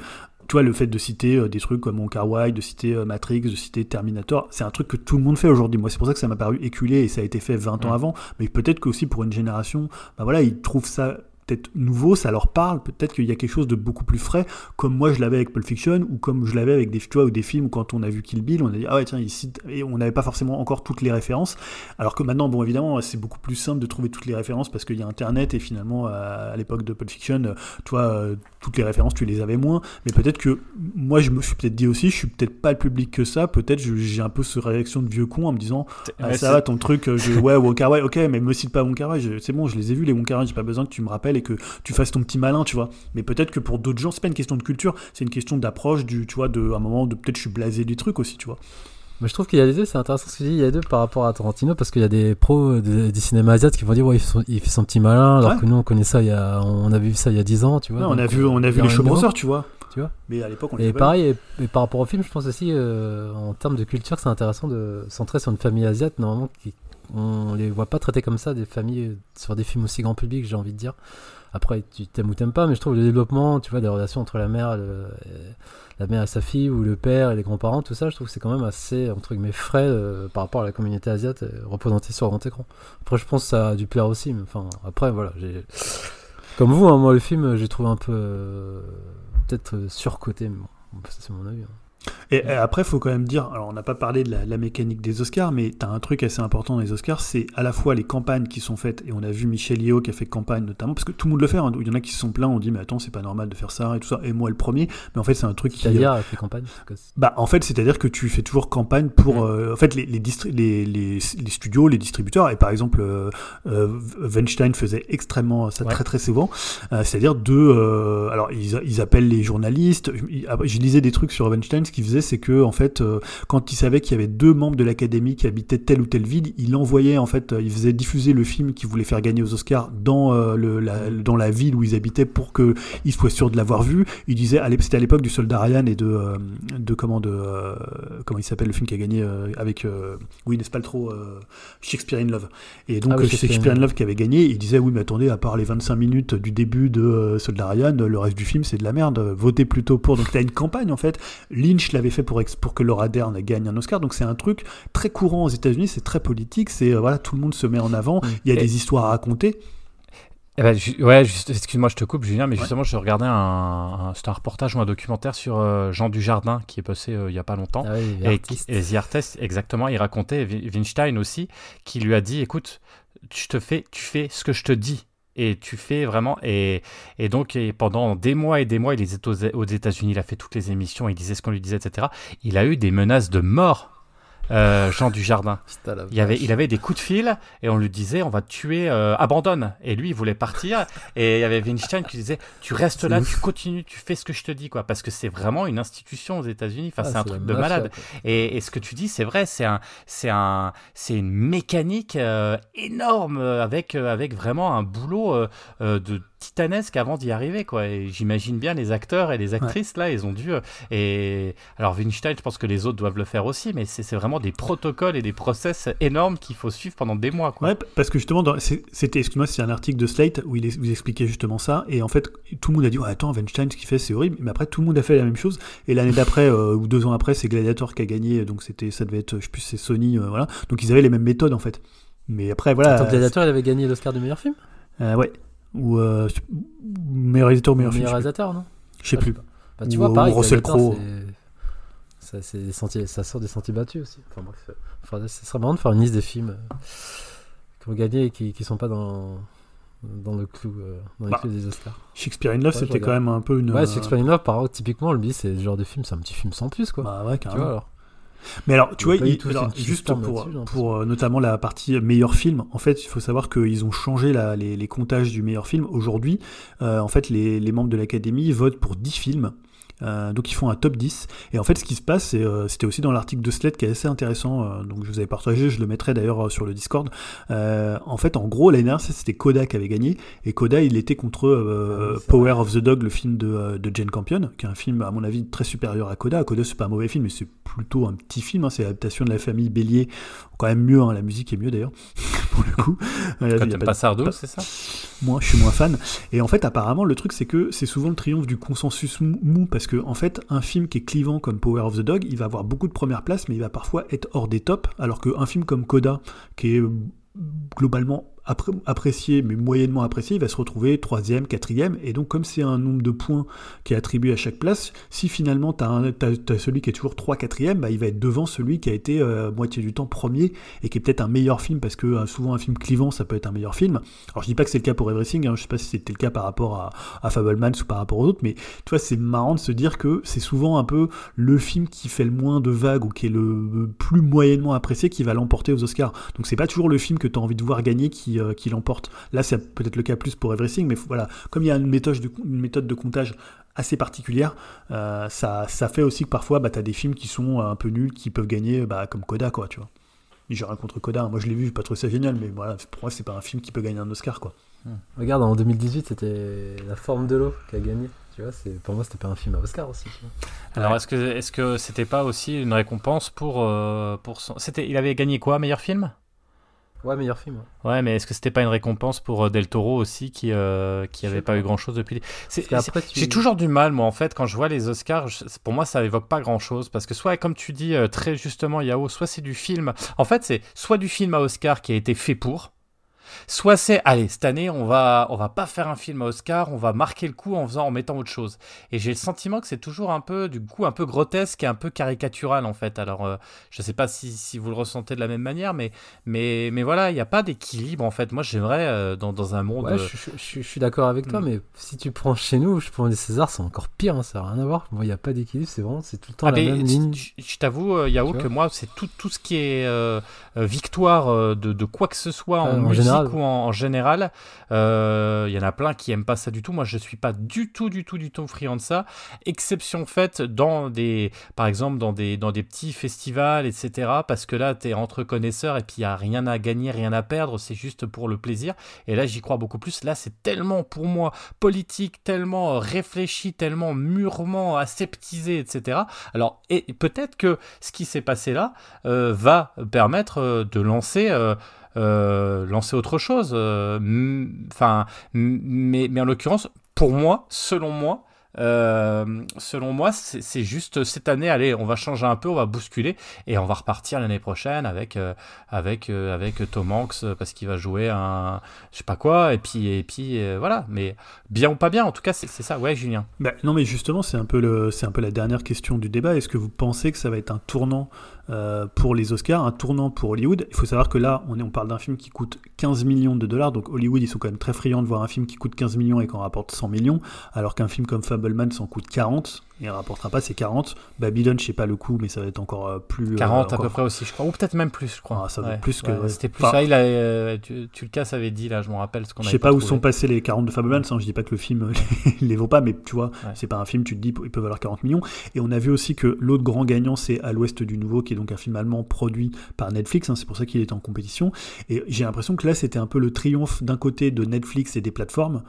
Tu vois, le fait de citer des trucs comme Wai, de citer Matrix, de citer Terminator, c'est un truc que tout le monde fait aujourd'hui. Moi, c'est pour ça que ça m'a paru éculé et ça a été fait 20 ans Mhm. avant. Mais peut-être qu'aussi pour une génération, bah voilà, ils trouvent ça peut-être nouveau, ça leur parle, peut-être qu'il y a quelque chose de beaucoup plus frais, comme moi je l'avais avec Pulp Fiction, ou comme je l'avais avec des, tu vois, ou des films où quand on a vu Kill Bill, on a dit, ah ouais, tiens, ici, et on n'avait pas forcément encore toutes les références, alors que maintenant, bon, évidemment, c'est beaucoup plus simple de trouver toutes les références parce qu'il y a Internet, et finalement, à, l'époque de Pulp Fiction, tu vois, euh, toutes les références, tu les avais moins, mais peut-être que moi, je me suis peut-être dit aussi, je suis peut-être pas le public que ça, peut-être j'ai un peu ce réaction de vieux con en me disant, ah, Ouais, ça va ton truc, euh, je, ouais, Wong Kar Wai, ok, mais me cite pas Wai, je- c'est bon, je les ai vus les Wai, j'ai pas besoin que tu me rappelles que tu fasses ton petit malin, tu vois. Mais peut-être que pour d'autres gens, c'est pas une question de culture, c'est une question d'approche, du, tu vois, de, à un moment, de peut-être je suis blasé du truc aussi, tu vois. Mais je trouve qu'il y a les deux, c'est intéressant ce que tu dis, il y a les deux par rapport à Tarantino, parce qu'il y a des pros de- du cinéma asiatique qui vont dire, ouais, il fait son, il fait son petit malin, alors Ouais. que nous, on connaît ça, il y a, on a vu ça il y a 10 ans, tu vois. Ouais, on a vu, euh, on a vu les brothers, tu vois. Tu vois. Mais à l'époque, on les Et pareil, et, et par rapport au film, je pense aussi, euh, en termes de culture, c'est intéressant de centrer sur une famille asiatique, normalement, qui, on les voit pas traiter comme ça, des familles sur des films aussi grand public, j'ai envie de dire. Après, tu t'aimes ou t'aimes pas, mais je trouve le développement, tu vois, des relations entre la mère, le- la mère et sa fille, ou le père et les grands-parents, tout ça, je trouve que c'est quand même assez, entre guillemets, frais euh, par rapport à la communauté asiatique euh, représentée sur grand écran. Après, je pense que ça a dû plaire aussi, mais enfin, après, voilà, j'ai. Comme vous, hein, moi, le film, j'ai trouvé un peu. euh, peut-être surcoté, mais bon, ça, c'est mon avis. hein. Et, et après, faut quand même dire, alors on n'a pas parlé de la, la mécanique des Oscars, mais tu as un truc assez important dans les Oscars, c'est à la fois les campagnes qui sont faites, et on a vu Michel Yeo qui a fait campagne notamment, parce que tout le monde le fait, hein, il y en a qui se sont plaints, on dit mais attends, c'est pas normal de faire ça, et tout ça, et moi le premier, mais en fait c'est un truc qui... C'est-à-dire que c'est- Bah, en fait, c'est-à-dire que tu fais toujours campagne pour, euh, en fait, les, les, les, les, les studios, les distributeurs, et par exemple, euh, euh, Weinstein faisait extrêmement ça Ouais. très très souvent, euh, c'est-à-dire de, euh, alors ils, ils appellent les journalistes. Je, je lisais des trucs sur Weinstein, qu'il faisait, c'est que en fait, euh, quand il savait qu'il y avait deux membres de l'académie qui habitaient telle ou telle ville, il envoyait en fait, euh, il faisait diffuser le film qu'il voulait faire gagner aux Oscars dans euh, le, la, dans la ville où ils habitaient pour que ils soient sûrs de l'avoir vu. Il disait, c'était à l'époque du Soldat Ryan et de, euh, de comment de, comment il s'appelle le film qui a gagné avec oui n'est-ce pas le trop Shakespeare in Love. Et donc Ah oui, Shakespeare in Shakespeare in Love. Qui avait gagné, il disait oui mais attendez, à part les 25 minutes du début de Soldat Ryan, le reste du film c'est de la merde. Votez plutôt pour. Donc t'as une campagne en fait. Lynch l'avait fait pour ex- pour que Laura Dern gagne un Oscar. Donc c'est un truc très courant aux États-Unis, c'est très politique. C'est euh, voilà tout le monde se met en avant. Il y a Et- des histoires à raconter. Eh ben, ouais, excuse-moi, je te coupe, Julien, mais Ouais. justement, je regardais un, un, un reportage ou un documentaire sur euh, Jean Dujardin qui est passé euh, il y a pas longtemps. Ah oui, Et, et The Artist, exactement, il racontait, Weinstein aussi, qui lui a dit, écoute, tu te fais, tu fais ce que je te dis. Et tu fais vraiment. Et, et donc, pendant des mois et des mois, il était aux, aux États-Unis, il a fait toutes les émissions, il disait ce qu'on lui disait, etc. Il a eu des menaces de mort, euh, Jean Dujardin. (laughs) Putain, la Il avait, il avait des coups de fil et on lui disait on va te tuer, euh, abandonne. Et lui il voulait partir (laughs) et il y avait Weinstein qui disait tu restes là, ouf. tu continues, tu fais ce que je te dis quoi. Parce que c'est vraiment une institution aux États-Unis. Enfin Ah, c'est un truc de mafia, malade. Et, et ce que tu dis c'est vrai, c'est un, c'est un, c'est une mécanique euh, énorme avec avec vraiment un boulot de titanesque avant d'y arriver quoi. Et j'imagine bien les acteurs et les actrices là, ils ont dû. euh, et alors Weinstein, je pense que les autres doivent le faire aussi, mais c'est vraiment des protocoles et des process énormes qu'il faut suivre pendant des mois quoi. Ouais, parce que justement, c'était, excuse-moi, c'est un article de Slate où il, il expliquait justement ça. Et en fait, tout le monde a dit, ouais, attends, Weinstein, ce qu'il fait, c'est horrible. Mais après, tout le monde a fait la même chose. Et l'année d'après, euh, ou deux ans après, c'est Gladiator qui a gagné. Donc c'était, ça devait être, je sais plus, c'est Sony, euh, voilà. Donc ils avaient les mêmes méthodes en fait. Mais après, voilà. Attends, Gladiator, il avait gagné l'Oscar du meilleur film? Euh, ouais. Ou euh, meilleur réalisateur ou meilleur film. Meilleur plus. réalisateur, non Je sais plus. Bah, tu Ou- vois, ou pareil, Russell Crowe. Ça, c'est des sentiers, ça sort des sentiers battus aussi. Enfin, bref, euh, faudrait- ce serait marrant de faire une liste des films euh, qui ont gagné et qui, qui sont pas dans, dans le clou, euh, dans les Bah, clous des Oscars. Shakespeare in Love, Ouais, c'était quand même un peu une. Ouais, euh, Shakespeare in Love, par contre, typiquement, lui, c'est le genre de film, c'est un petit film sans plus, quoi. Bah ouais, tu carrément. vois, alors. Mais alors, tu vois, il- alors, juste pour, pour euh, notamment la partie meilleur film, en fait, il faut savoir qu'ils ont changé la- les, les comptages du meilleur film. Aujourd'hui, euh, en fait, les, les membres de l'Académie votent pour 10 films. Euh, donc ils font un top 10 et en fait ce qui se passe c'est, euh, c'était aussi dans l'article de Sled qui est assez intéressant euh, donc je vous avais partagé je le mettrai d'ailleurs sur le Discord. En fait en gros l'année dernière c'était Koda qui avait gagné. Et Koda il était contre Ah Power of the Dog le film de, de Jane Campion qui est un film à mon avis très supérieur à Koda Koda c'est pas un mauvais film mais c'est plutôt un petit film hein, c'est l'adaptation de la famille Bélier quand même mieux hein, la musique est mieux d'ailleurs (laughs) pour le coup. Euh, Quand a t'aimes pas pas Sardou, c'est ça? Moi, je suis moins fan. Et en fait, apparemment, le truc, c'est que c'est souvent le triomphe du consensus mou, parce que, en fait, un film qui est clivant comme Power of the Dog, il va avoir beaucoup de premières places, mais il va parfois être hors des tops, alors qu'un film comme Coda, qui est euh, globalement apprécié, mais moyennement apprécié, il va se retrouver troisième, quatrième. Et donc, comme c'est un nombre de points qui est attribué à chaque place, si finalement tu celui qui est toujours 3 quatrième, bah, il va être devant celui qui a été euh, moitié du temps premier et qui est peut-être un meilleur film, parce que euh, souvent un film clivant, ça peut être un meilleur film. Alors je dis pas que c'est le cas pour Everything, hein, je sais pas si c'était le cas par rapport à, à Fablemans ou par rapport aux autres, mais tu vois, c'est marrant de se dire que c'est souvent un peu le film qui fait le moins de vagues ou qui est le plus moyennement apprécié qui va l'emporter aux Oscars. Donc c'est pas toujours le film que tu as envie de voir gagner qui, euh, qui l'emporte. Là, c'est peut-être le cas plus pour Everything, mais voilà, comme il y a une méthode de, une méthode de comptage assez particulière, euh, ça, ça fait aussi que parfois, bah, tu as des films qui sont un peu nuls, qui peuvent gagner, bah, comme Coda, quoi, tu vois. J'ai rien contre Coda, moi je l'ai vu, j'ai pas trouvé ça génial, mais voilà, pour moi, c'est pas un film qui peut gagner un Oscar, quoi. Regarde, en 2018, c'était La forme de l'eau qui a gagné. Tu vois, c'est pour moi, c'était pas un film à Oscar aussi. Alors, est-ce que est-ce que c'était pas aussi une récompense pour euh, pour son C'était il avait gagné quoi meilleur film? Ouais, meilleur film. ouais. Mais est-ce que c'était pas une récompense pour euh, Del Toro aussi qui euh, qui avait pas pas. eu grand chose depuis tu- J'ai toujours du mal, moi, en fait, quand je vois les Oscars, je- pour moi, ça évoque pas grand chose. Parce que soit, comme tu dis euh, très justement, Yao, soit c'est du film. En fait, c'est soit du film à Oscar qui a été fait pour, soit c'est, allez, cette année, on va, on va pas faire un film à Oscar, on va marquer le coup en faisant, en mettant autre chose. Et j'ai le sentiment que c'est toujours un peu, du coup, un peu grotesque et un peu caricatural, en fait. Alors, euh, je sais pas si, si vous le ressentez de la même manière, mais, mais, mais voilà, il n'y a pas d'équilibre, en fait. Moi, j'aimerais, euh, dans, dans un monde. Ouais, euh, je, je- je- je suis d'accord avec toi, Mm. mais si tu prends chez nous, je prends les Césars, c'est encore pire, hein, ça n'a rien à voir. Moi, il n'y a pas d'équilibre, c'est vraiment, c'est tout le temps Ah, la même ligne. je t'avoue, euh, Yao, Tu que moi, c'est tout, tout ce qui est euh, euh, victoire euh, de, de quoi que ce soit en, en musique général. En, général. euh, Il y en a plein qui aiment pas ça du tout. Moi, je suis pas du tout, du tout, du tout friand de ça. Exception faite dans des, par exemple, dans des, dans des petits festivals, etc. Parce que là, tu es entre connaisseurs et puis il y a rien à gagner, rien à perdre. C'est juste pour le plaisir. Et là, j'y crois beaucoup plus. Là, c'est tellement pour moi politique, tellement euh, réfléchi, tellement mûrement aseptisé, etc. Alors, et peut-être que ce qui s'est passé là euh, va permettre euh, de lancer. euh, euh, lancer autre chose. euh, Enfin, mais, mais en l'occurrence, pour moi, selon moi, euh, selon moi, c'est juste cette année, allez, on va changer un peu, on va bousculer et on va repartir l'année prochaine avec euh, avec euh, avec Tom Hanks euh, parce qu'il va jouer un je sais pas quoi et puis et puis euh, voilà. Mais bien ou pas bien, en tout cas, c'est c'est ça. Ouais, Julien. Bah, non, mais justement, c'est un, peu le, c'est un peu la dernière question du débat. Est-ce que vous pensez que ça va être un tournant euh, pour les Oscars, un tournant pour Hollywood Il faut savoir que là, on, est, on parle d'un film qui coûte 15 millions de dollars. Donc Hollywood, ils sont quand même très friands de voir un film qui coûte 15 millions et qu'on rapporte 100 millions, alors qu'un film comme Fableman s'en coûte 40 et ne rapportera pas ces 40. Babylon, je sais pas le coût, mais ça va être encore euh, plus. euh, 40 à encore- peu près aussi, je crois, ou peut-être même plus, je crois. Ah, ça va être plus que- ouais. C'était plus Enfin- ça. Il a, euh, tu, tu le casses avait dit là, je me rappelle ce qu'on Je avait sais pas où sont passés les 40 de Fableman, ça, je dis pas que le film il (laughs) les vaut pas, mais tu vois, Ouais. c'est pas un film, tu te dis, il peut valoir 40 millions. Et on a vu aussi que l'autre grand gagnant, c'est À l'Ouest du Nouveau, qui est donc un film allemand produit par Netflix, hein, c'est pour ça qu'il est en compétition. Et j'ai l'impression que là, c'était un peu le triomphe d'un côté de Netflix et des plateformes.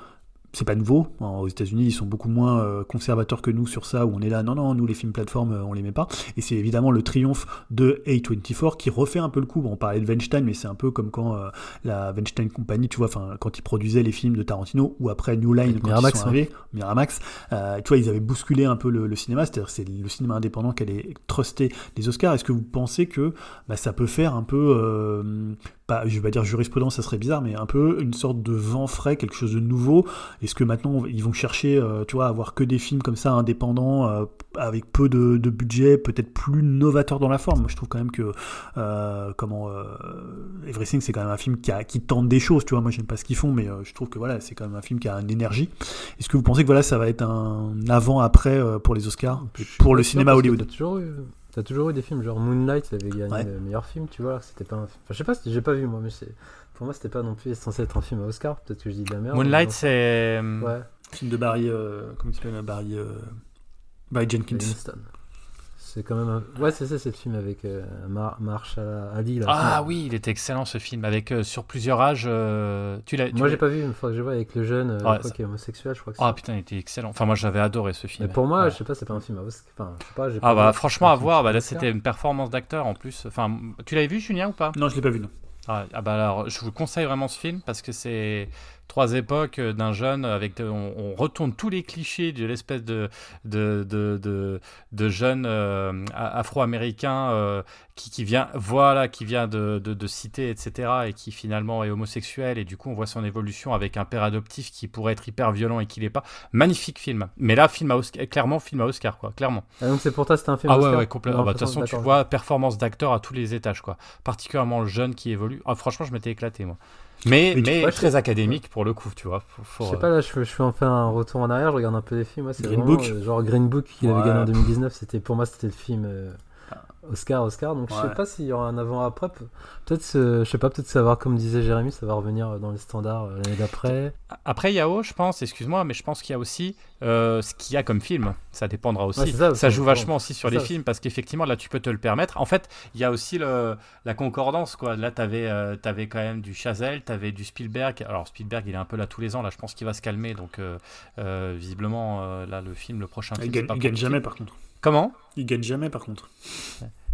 C'est pas nouveau. hein, Aux États-Unis, ils sont beaucoup moins euh, conservateurs que nous sur ça, où on est là, non, non, nous, les films plateformes, euh, on les met pas. Et c'est évidemment le triomphe de A24 qui refait un peu le coup. Bon, on parlait de Weinstein, mais c'est un peu comme quand euh, la Weinstein Company, tu vois, enfin, quand ils produisaient les films de Tarantino, ou après New Line, quand Miramax, ils sont ouais. arrivés, Miramax, euh, tu vois, ils avaient bousculé un peu le, le cinéma, c'est-à-dire c'est le cinéma indépendant qui allait truster les Oscars. Est-ce que vous pensez que bah, ça peut faire un peu, euh, pas, je vais pas dire jurisprudence, ça serait bizarre, mais un peu une sorte de vent frais, quelque chose de nouveau Est-ce que maintenant ils vont chercher, euh, tu vois, à avoir que des films comme ça indépendants, euh, avec peu de, de budget, peut-être plus novateurs dans la forme? Moi, je trouve quand même que euh, comment Everything, c'est quand même un film qui, a, qui tente des choses, tu vois. Moi, j'aime pas ce qu'ils font, mais je trouve que voilà, c'est quand même un film qui a une énergie. Est-ce que vous pensez que voilà, ça va être un avant-après pour les Oscars? Pour le cinéma Hollywood? T'as toujours eu, des films genre Moonlight, ça avait gagné Ouais. le meilleur film, tu vois. alors que C'était pas un... enfin, je sais pas, j'ai pas vu moi, mais c'est- pour moi c'était pas non plus censé être un film à Oscar. Peut-être que je dis de la merde. Moonlight, c'est. bon. Ouais, Film de Barry, euh, comment il s'appelle Barry, euh, Barry Jenkins. Livingston. C'est quand même un... Ouais, c'est ça, c'est le film avec euh, Mar Marshall Ali. Là, Ah oui, il était excellent ce film avec euh, sur plusieurs âges. euh, Tu l'as. Moi j'ai pas vu, une fois que je vois avec le jeune, euh, Ouais, je crois ça- qui est homosexuel, je crois que Ah putain, il était excellent. Enfin, moi j'avais adoré ce film. mais pour moi, Ouais. je sais pas, c'est pas un film. Enfin, je sais pas, Ah pas bah vu- franchement à voir, bah là c'était une performance d'acteur en plus. Enfin, tu l'avais vu Julien ou pas? Non, je l'ai pas vu, non. Ah, ah bah alors, je vous conseille vraiment ce film parce que c'est trois époques euh, d'un jeune avec on, on retourne tous les clichés de l'espèce de de, de, de, de jeune euh, afro-américain euh, qui, qui vient voilà qui vient de, de, de cité etc et qui finalement est homosexuel et du coup on voit son évolution avec un père adoptif qui pourrait être hyper violent et qui l'est pas magnifique film mais là film à Oscar, clairement film à Oscar quoi clairement Ah, donc c'est pour toi, c'était un film. ah ouais, Oscar ouais, complètement. Bah, De toute façon, tu vois performance d'acteur à tous les étages, quoi. Particulièrement le jeune qui évolue. Ah, franchement, je m'étais éclaté, moi. Mais, Mais mais très académique pour le coup, tu vois. Je sais euh, pas, là, je, je fais en fait un retour en arrière, je regarde un peu les films. Ouais, c'est Green vraiment, Book. euh, genre Green Book qu'il avait gagné en 2019, c'était pour moi, c'était le film euh, Oscar, Oscar. Donc je Ouais. sais pas s'il y aura un avant-après. Pe- Peut-être, je sais pas, peut-être ça va, comme disait Jérémy, ça va revenir dans les standards euh, l'année d'après. Après Yao, je pense, excuse-moi, mais je pense qu'il y a aussi euh, ce qu'il y a comme film. Ça dépendra aussi. Ouais, ça joue bon. vachement aussi sur les ça films parce qu'effectivement, là, tu peux te le permettre. En fait, il y a aussi le, la concordance, quoi. Là, tu avais, quand même du Chazelle, tu avais du Spielberg. Alors, Spielberg, il est un peu là tous les ans. Là, je pense qu'il va se calmer. Donc, euh, euh, visiblement, euh, là, le film, le prochain Il film. gagne, c'est pas il gagne jamais, par contre. Comment? Il gagne jamais, par contre.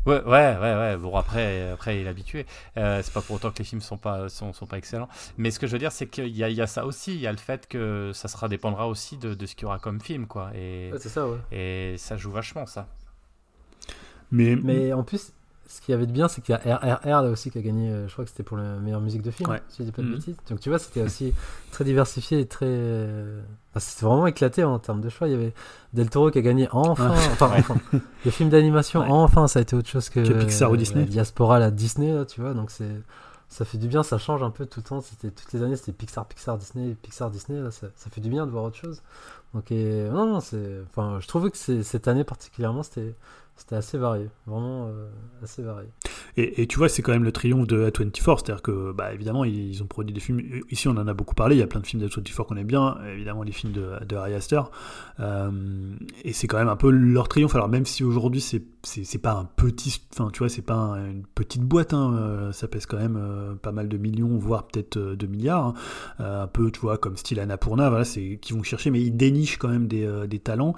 Ouais, ouais, ouais, ouais. Bon, après, après il est habitué. Euh, c'est pas pour autant que les films sont pas, sont, sont pas excellents. Mais ce que je veux dire, c'est qu'il y a, il y a ça aussi. Il y a le fait que ça sera dépendra aussi de, de ce qu'il y aura comme film, quoi. Et, Ouais, c'est ça, ouais. et ça joue vachement, ça. Mais, Mais en plus, ce qu'il y avait de bien, c'est qu'il y a RRR là aussi qui a gagné, euh, je crois que c'était pour la meilleure musique de film, Ouais. si je dis pas de Mhm. bêtises. Donc tu vois, c'était aussi très diversifié et très. euh, enfin, c'était vraiment éclaté en termes de choix. Il y avait Del Toro qui a gagné enfin. Enfin, enfin. Le film d'animation, Ouais. enfin, ça a été autre chose que. Que Pixar ou euh, Disney. La diaspora, la Disney, là, tu vois. Donc c'est. Ça fait du bien, ça change un peu tout le temps. C'était toutes les années, c'était Pixar, Pixar, Disney, Pixar, Disney. Là, ça, ça fait du bien de voir autre chose. Donc et, non, non, c'est. Enfin, je trouvais que cette année particulièrement, c'était, c'était assez varié, vraiment euh, assez varié. Et, tu vois, c'est quand même le triomphe de A24, c'est-à-dire que, bah, évidemment, ils, ont produit des films. Ici, on en a beaucoup parlé. Il y a plein de films d'A24 qu'on aime bien, évidemment, les films de, de Ari Aster. Euh, et c'est quand même un peu leur triomphe. Alors, même si aujourd'hui, c'est, pas un petit. Enfin, tu vois, c'est pas un- une petite boîte, hein, euh, ça pèse quand même euh, pas mal de millions, voire peut-être euh, de milliards. hein. Euh, un peu, tu vois, comme style Annapurna, voilà, c'est qui vont chercher, mais ils dénichent quand même des, euh, des talents.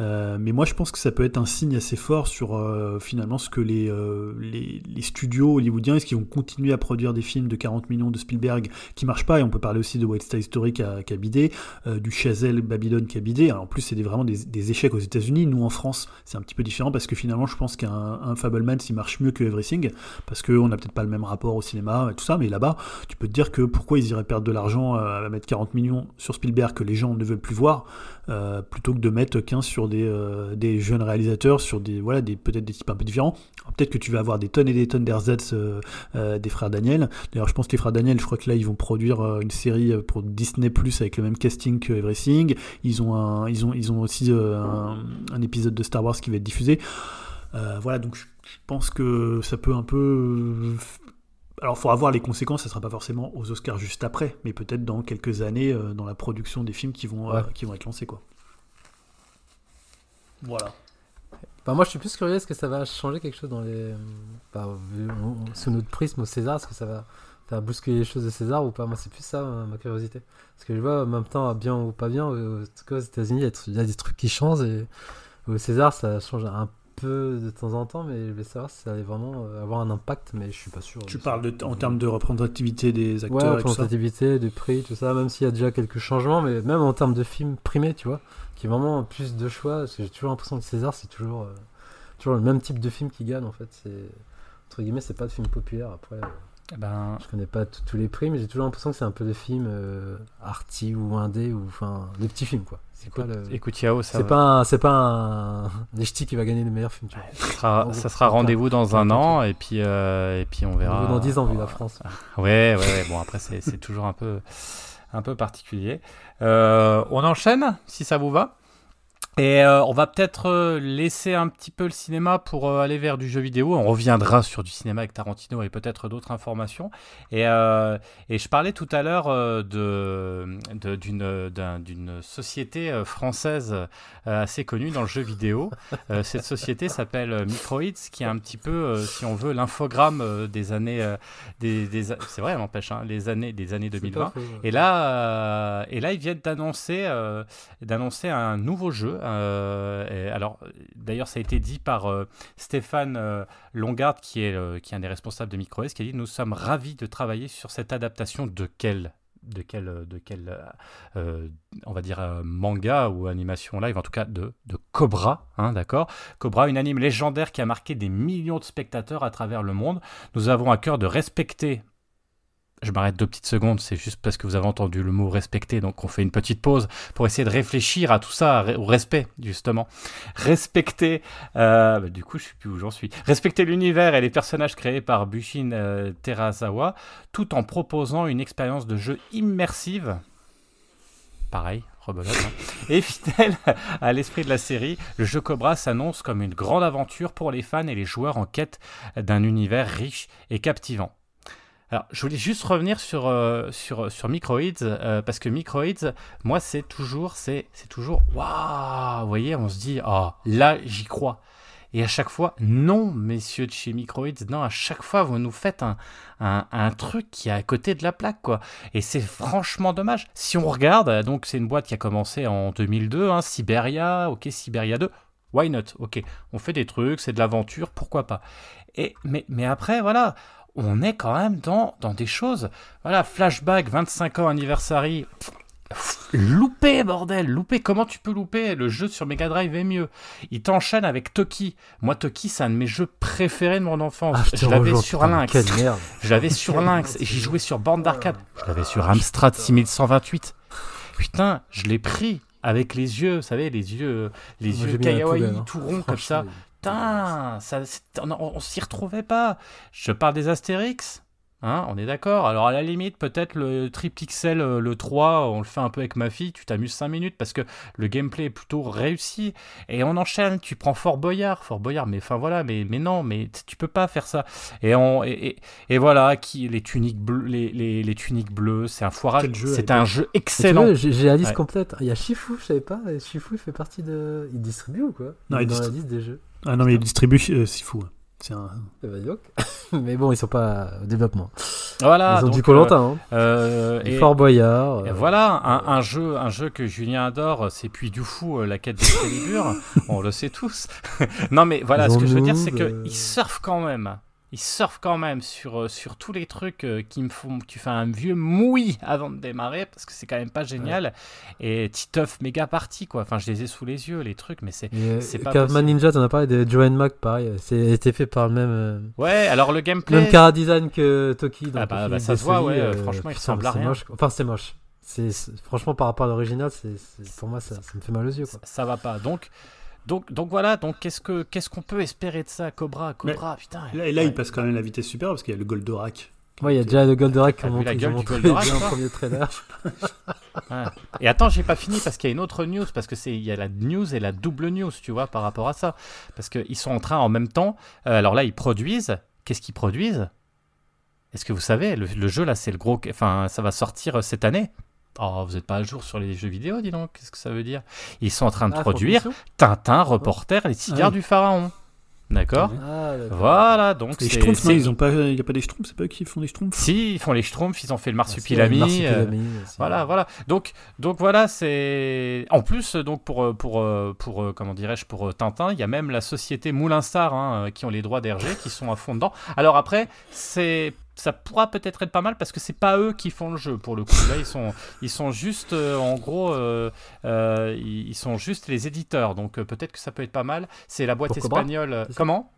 Euh, mais moi, je pense que ça peut être un signe assez fort sur euh, finalement ce que les, euh, les, les studios hollywoodiens, est-ce qu'ils vont continuer à produire des films de 40 millions de Spielberg qui marchent pas? Et on peut parler aussi de West Side Story qui a, bidé, euh, du Chazelle Babylone qui a bidé. En plus, c'est vraiment des, échecs aux États-Unis. Nous, en France, c'est un petit peu différent parce que finalement, je pense qu'un un Fableman, s'il marche mieux que Everything, parce qu'on n'a peut-être pas le même rapport au cinéma et tout ça, mais là-bas, tu peux te dire que pourquoi ils iraient perdre de l'argent euh, à mettre 40 millions sur Spielberg que les gens ne veulent plus voir euh, plutôt que de mettre 15 sur des, jeunes réalisateurs, sur des voilà des peut-être des types un peu différents. Peut-être que tu vas avoir des tonnes et des tonnes d'ersatz euh, euh, des frères Daniel. D'ailleurs, je pense que les frères Daniel, je crois que là, ils vont produire euh, une série euh, pour Disney Plus avec le même casting que Everything. Ils ont un, ils ont ils ont aussi euh, un, un épisode de Star Wars qui va être diffusé. Voilà, donc je, je pense que ça peut un peu alors, il faudra voir les conséquences, ça sera pas forcément aux Oscars juste après, mais peut-être dans quelques années, euh, dans la production des films qui vont, euh, qui vont être lancés. Quoi. Voilà. Bah, moi, je suis plus curieux, est-ce que ça va changer quelque chose dans les. Bah, sous notre prisme au César, est-ce que ça va faire bousculer les choses de César ou pas? Moi, c'est plus ça ma, curiosité. Parce que je vois en même temps, bien ou pas bien, euh, en tout cas aux États-Unis, il y a- des trucs qui changent et au César, ça change un peu de temps en temps, mais je vais savoir si ça allait vraiment euh, avoir un impact, mais je suis pas sûr. Tu de parles de, en termes de représentativité des Ouais, acteurs et tout ça. représentativité, du prix, tout ça, même s'il y a déjà quelques changements, mais même en termes de films primés, tu vois, qui est vraiment plus de choix, parce que j'ai toujours l'impression que César, c'est toujours, euh, toujours le même type de film qui gagne, en fait. C'est, entre guillemets, c'est pas de film populaire. Après, euh, Eh Ben, je connais pas tous les prix, mais j'ai toujours l'impression que c'est un peu des films euh, arty ou indé, ou enfin, des petits films, quoi. C'est pas écoute, le. écoute, Yao, ça, C'est va- pas, un, c'est pas un, (laughs) qui va gagner le meilleur film, tu vois. ça sera, ça rendez-vous dans un an et puis, euh, et puis on verra. Dans 10 ans, vu la France. Ouais, ouais, ouais. Bon, après, c'est c'est toujours un peu, un peu particulier. Euh, on enchaîne, si ça vous va. Et euh, on va peut-être euh, laisser un petit peu le cinéma pour euh, aller vers du jeu vidéo. On reviendra sur du cinéma avec Tarantino et peut-être d'autres informations. Et, euh, et je parlais tout à l'heure euh, de- de- d'une d'une société française assez connue dans le jeu vidéo. Euh, cette société s'appelle Microids, qui est un petit peu, si on veut, l'infogramme des années, des, des a- c'est vrai, elle n'empêche, hein, les années, des années C'est 2020. pas faux, ouais. Et là, et là, ils viennent d'annoncer, d'annoncer un nouveau jeu, Euh, alors, d'ailleurs, ça a été dit par euh, Stéphane euh, Longard, qui est, qui est un des responsables de MicroOS, qui a dit Nous sommes ravis de travailler sur cette adaptation de quel de quel, de quel on va dire, manga ou animation live, en tout cas de, de Cobra, hein, d'accord? Cobra, une anime légendaire qui a marqué des millions de spectateurs à travers le monde. Nous avons à cœur de respecter je m'arrête deux petites secondes, c'est juste parce que vous avez entendu le mot respecter, donc on fait une petite pause pour essayer de réfléchir à tout ça, au respect, justement. Respecter, euh, bah, du coup, je sais plus où j'en suis. Respecter l'univers et les personnages créés par Bushin euh, Terasawa, tout en proposant une expérience de jeu immersive. Pareil, rebelote. hein. (laughs) Et fidèle à l'esprit de la série, le jeu Cobra s'annonce comme une grande aventure pour les fans et les joueurs en quête d'un univers riche et captivant. Alors, je voulais juste revenir sur, euh, sur, sur Microids, euh, parce que Microids, moi, c'est toujours, c'est, c'est toujours, waouh, vous voyez, on se dit, ah, là, j'y crois. Et à chaque fois, non, messieurs de chez Microids, non, à chaque fois, vous nous faites un, un, un truc qui est à côté de la plaque, quoi. Et c'est franchement dommage. Si on regarde, euh, donc, c'est une boîte qui a commencé en 2002, hein, Siberia, ok, Siberia 2, why not, ok. On fait des trucs, c'est de l'aventure, pourquoi pas. Et, mais, mais après, voilà, on est quand même dans, dans des choses. Voilà, flashback, 25 ans anniversary. Loupé, bordel, loupé. Comment tu peux louper? Le jeu sur Mega Drive est mieux. Il t'enchaîne avec Toki. Moi, Toki, c'est un de mes jeux préférés de mon enfance. Ah, je l'avais sur Lynx. Quelle merde. Je l'avais sur Lynx. et J'y jouais sur borne d'arcade. Je l'avais sur Amstrad 6128. Putain, je l'ai pris avec les yeux, vous savez, les yeux, les Moi, yeux kawaii, hein. tout ronds comme ça. Putain, ça, on, on- on s'y retrouvait pas. Je parle des Astérix. Hein, on est d'accord. Alors à la limite, peut-être le tripixel, euh, le 3, on le fait un peu avec ma fille, tu t'amuses 5 minutes parce que le gameplay est plutôt réussi. Et on enchaîne, tu prends Fort Boyard, Fort Boyard, mais enfin voilà, mais, mais non, mais tu peux pas faire ça. Et, on, et, et- et voilà, qui, les, tuniques bleues, les, les, les tuniques bleues, c'est un foirage. C'est un jeu excellent. J'ai la liste Ouais. complète. Il y a Shifu, je savais pas. et Shifu, il fait partie de. Il distribue ou quoi? Non, il est il dans la liste des jeux. Ah non, mais il distribue euh, c'est fou. hein. C'est un... Eh ben. (laughs) Mais bon, ils sont pas au développement. Voilà. ils ont donc, du Colanta. Hein. euh, euh, Et et- Fort Boyard. Et euh, voilà, un, un jeu, un jeu que Julien adore, c'est Puy du Fou, euh, la quête d'Excalibur. (laughs) on le sait tous. (laughs) non, mais voilà, Ils ce que je veux dire, c'est que euh, ils surfent quand même. Ils surfent quand même sur, euh, sur tous les trucs euh, qui me font. Tu fais un vieux mouille avant de démarrer parce que c'est quand même pas génial. Et Titeuf méga party, quoi. Enfin, je les ai sous les yeux, les trucs, mais c'est. c'est euh, pas Caveman. Ninja, t'en as parlé de Joe Mac, pareil. C'est été fait par le même. euh, Ouais, alors le gameplay. Même cara design que Toki. Ah donc bah, Philippe bah, ça se voit, ouais, franchement, il ressemble à rien. moche. Enfin, c'est moche. C'est franchement par rapport à l'original, c'est pour moi ça, ça me fait mal aux yeux quoi. ça va pas. Donc, donc, donc voilà. Donc, qu'est-ce que qu'est-ce qu'on peut espérer de ça, Cobra, Cobra, putain. Là, et là, Ouais. il passe quand même la vitesse supérieure parce qu'il y a le Goldorak. Ouais, il y a déjà le Goldorak qui déjà toi un premier trailer. (laughs) Et attends, j'ai pas fini parce qu'il y a une autre news, parce que c'est il y a la news et la double news, tu vois, par rapport à ça. Parce qu'ils sont en train en même temps. euh, alors là, ils produisent. Qu'est-ce qu'ils produisent? Est-ce que vous savez, le, le jeu là, c'est le gros. Enfin, ça va sortir euh, cette année? Oh, vous n'êtes pas à jour sur les jeux vidéo, dis donc. Qu'est-ce que ça veut dire? Ils sont en train de Ah, produire Tintin, Reporter, les cigares Ah oui. du pharaon. D'accord? Ah, d'accord. Voilà, donc Les c'est. Schtroumpfs, non, ils ont pas, il n'y a pas des Schtroumpfs, c'est pas eux qui font des Schtroumpfs? Si, ils font les Schtroumpfs, ils ont fait le Ah, Marsupilami. Euh. Voilà, voilà. Donc, donc voilà, c'est. En plus, donc pour euh, pour euh, pour comment dirais-je pour Tintin, il y a même la société Moulin Star hein, qui ont les droits d'RG, qui sont à fond dedans. Alors après, c'est ça pourra peut-être être pas mal parce que c'est pas eux qui font le jeu pour le coup. Là, ils sont ils sont juste euh, en gros euh, euh, ils sont juste les éditeurs. Donc peut-être que ça peut être pas mal. C'est la boîte espagnole. Comment?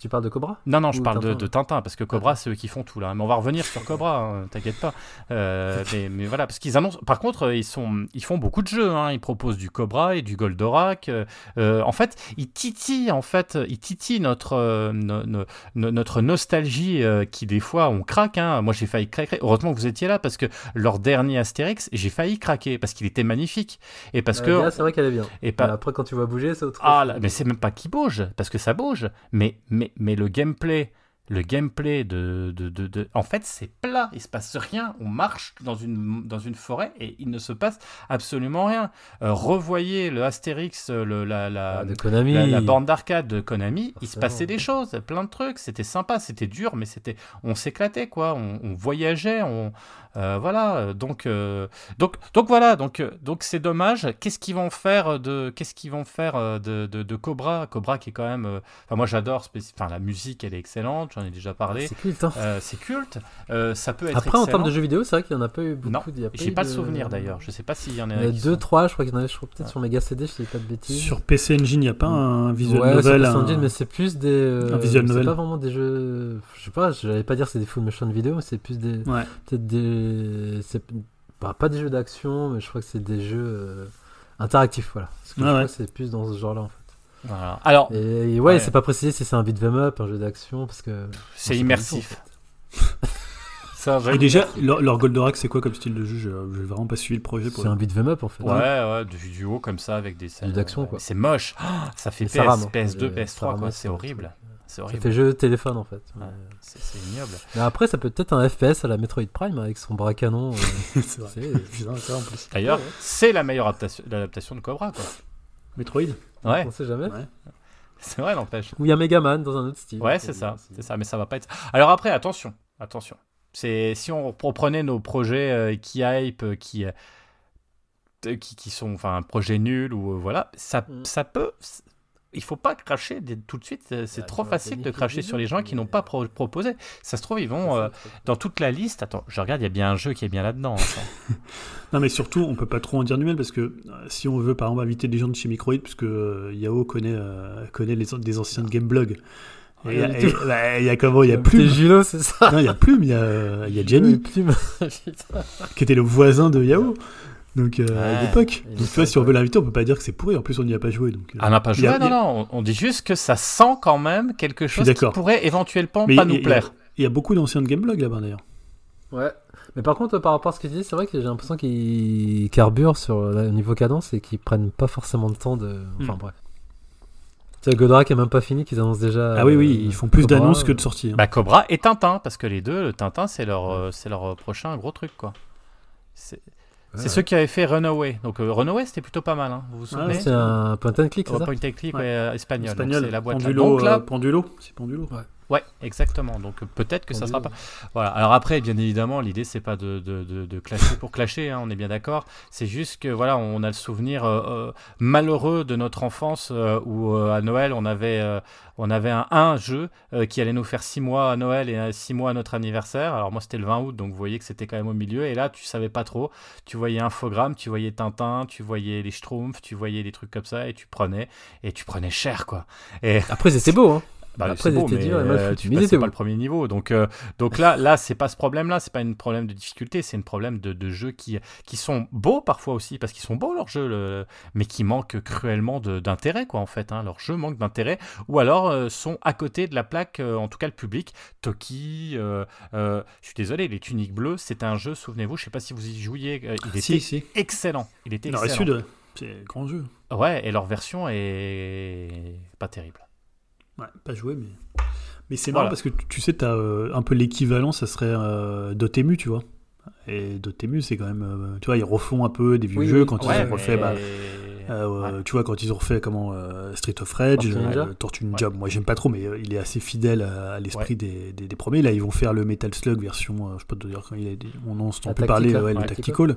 Tu parles de Cobra non, non, je Ou parle de, Tintin. de Tintin, parce que Cobra, c'est eux qui font tout là. Mais on va revenir sur Cobra, hein, (laughs) t'inquiète pas. Euh, (laughs) mais, mais voilà, parce qu'ils annoncent. Par contre, euh, ils, sont, ils font beaucoup de jeux. hein. Ils proposent du Cobra et du Goldorak. Euh, en fait, ils titillent, en fait, ils titillent notre, euh, no- no- no- notre nostalgie qui, des fois, on craque. hein. Moi, j'ai failli craquer. Heureusement que vous étiez là, parce que leur dernier Astérix, j'ai failli craquer, parce qu'il était magnifique. Et parce que. c'est vrai qu'elle est bien. et pas, Après, quand tu vas bouger, c'est autre ah chose. là, mais c'est même pas qui bouge, parce que ça bouge. Mais, mais, mais le gameplay, le gameplay de, de, de, de- En fait, c'est plat, il se passe rien. On marche dans une, dans une forêt et il ne se passe absolument rien. Euh, revoyez le Astérix, euh, le, la, la, Ah, de Konami. la, la borne d'arcade de Konami, il se passait des choses, plein de trucs. C'était sympa, c'était dur, mais c'était, on s'éclatait quoi. On, on voyageait, on, euh, voilà. Donc, euh, donc, donc voilà. Donc, donc c'est dommage. Qu'est-ce qu'ils vont faire de, qu'est-ce qu'ils vont faire de, de, Cobra, Cobra qui est quand même, enfin moi j'adore. Enfin la musique, elle est excellente. J'en ai déjà parlé. C'est culte, hein. Euh, c'est culte. Euh, ça peut être Après, en termes de jeux vidéo, c'est vrai qu'il n'y en a pas eu beaucoup. Non, a J'ai pas de- souvenir d'ailleurs. Je sais pas s'il y en a. Il y en a qui deux, sont- trois, je crois qu'il y en avait, je crois peut-être Ouais. sur Mega CD, je dis pas de bêtises. Sur PC Engine, il n'y a pas un visual ouais, novel. sur un- PC Engine, mais c'est plus des. euh, un visual c'est novel. pas vraiment des jeux. Je sais pas, j'allais pas dire c'est des full motion vidéo, mais c'est plus des. Ouais. Peut-être des. C'est bah, pas des jeux d'action, mais je crois que c'est des jeux euh, interactifs, voilà. Parce que Ouais, je crois ouais. que c'est plus dans ce genre-là en fait. Voilà. Alors, Et, et ouais, Ouais. c'est pas précisé si c'est un beat'em up, un jeu d'action, parce que. c'est du (laughs) immersif. jeu Et déjà, leur, leur Goldorak, c'est quoi comme style de jeu Je n'ai vraiment pas suivi le projet. Pour C'est un beat'em up en fait. Ouais, ouais, de vidéo comme ça avec des scènes. d'action, ouais. quoi. C'est moche. Ah, ça fait Mais PS, ça rame, hein. PS2, Euh, ça PS3, rame, quoi. c'est C'est un horrible. C'est Ça horrible. fait jeu téléphone en fait. Ouais. Ouais. C'est ignoble. Mais après, ça peut être un FPS à la Metroid Prime avec son bras canon. euh, (laughs) ça. D'ailleurs, c'est la meilleure adaptation, de Cobra, quoi. Metroid Ouais, On sait jamais. Ouais. c'est vrai, n'empêche. Ou il y a Megaman dans un autre style. Ouais, c'est ça, c'est ça, mais ça va pas être. Alors après, attention, attention. C'est si on reprenait nos projets euh, qui hype, euh, qui, euh, qui qui sont, enfin, un projet nul ou euh, voilà, ça, Mm. ça peut. Il faut pas cracher tout de suite. C'est Bah, trop facile de cracher sur les gens qui n'ont pas pro- proposé. Ça se trouve, ils vont euh, dans toute la liste. Attends, je regarde, il y a bien un jeu qui est bien là-dedans. attends. (laughs) Non, mais surtout, on peut pas trop en dire du mal parce que euh, si on veut, par exemple, inviter des gens de chez Microïd, puisque euh, Yao connaît, euh, connaît les, des anciens de Gameblog. Et Il y, a- et- bah, il y a comment Il y a Plume. C'est ça? Non, il y a Plume, il y a, euh, il y a Gianni, Plume. (laughs) qui était le voisin de Yao. Donc, euh, à l'époque. Donc, est tu vois, si on veut l'inviter, on peut pas dire que c'est pourri. En plus, on n'y a pas joué. Donc, euh, Ah, on n'a pas a- joué, non, a- non. On, dit juste que ça sent quand même quelque chose qui pourrait éventuellement Mais pas a- nous plaire. Il y a beaucoup d'anciens de Gameblog là-bas d'ailleurs. Ouais. Mais par contre, par rapport à ce que tu dis, c'est vrai que j'ai l'impression qu'ils carburent sur le niveau cadence et qu'ils prennent pas forcément le temps de. Enfin Hmm. bref. Tu sais, Godrak est même pas fini, qu'ils annoncent déjà. Ah oui, oui, euh, ils font plus d'annonces que de sorties. hein. Bah, Cobra et Tintin, parce que les deux, le Tintin, c'est leur, c'est leur prochain gros truc, quoi. C'est c'est ceux qui avaient fait Runaway. Donc, euh, Runaway, c'était plutôt pas mal, hein. vous vous Ah souvenez. C'est un point and click, c'est ça Point and click, ouais, euh, espagnol. donc Espagnol, C'est la boîte. Pendulo, là, euh, Pendulo, c'est Pendulo. Ouais, exactement. Donc euh, peut-être que ça sera pas. Voilà. Alors après, bien évidemment, l'idée c'est pas de, de, de, clasher pour clasher, hein, on est bien d'accord. C'est juste que voilà, on a le souvenir euh, euh, malheureux de notre enfance où à Noël on avait on avait un, jeu qui allait nous faire 6 mois à Noël et 6 mois à notre anniversaire. Alors moi c'était le 20 août, donc vous voyez que c'était quand même au milieu. Et là tu savais pas trop. Tu voyais Infogrames, tu voyais Tintin, tu voyais les Schtroumpfs, tu voyais des trucs comme ça et tu prenais et tu prenais cher quoi. Et Après, c'était beau, hein. Bah, Après, beau, c'était mais euh, tu Mais était pas le premier niveau. Donc, euh, donc là, là c'est pas ce problème-là. C'est pas un problème de difficulté. C'est un problème de, de jeux qui, qui sont beaux parfois aussi, parce qu'ils sont beaux leurs jeux, le- mais qui manquent cruellement d'intérêt, quoi, en fait. Hein. Leurs jeux manquent d'intérêt, ou alors euh, sont à côté de la plaque, euh, en tout cas le public. Toki, je suis désolé, les tuniques bleues, c'est un jeu, souvenez-vous, je sais pas si vous y jouiez, il était Si, si. excellent. Il était et excellent. C'est un grand jeu. Ouais, et leur version est pas terrible. Ouais, pas joué, mais. Mais c'est Voilà. marrant parce que tu- sais, tu as un peu l'équivalent, ça serait euh, Dotemu, tu vois. Et Dotemu, c'est quand même. euh, tu vois, ils refont un peu des vieux Oui, jeux quand Ouais, ils ont refait. bah, euh, Ouais. Tu vois, quand ils ont refait comment, euh, Street of Rage, Tortue Ninja. euh, Ninja. Moi, j'aime pas trop, mais euh, il est assez fidèle à, à l'esprit Ouais. des, des, des premiers. Là, ils vont faire le Metal Slug version. euh, je peux te dire quand il a on en entend La plus parler, ouais, le Ouais. Tactical.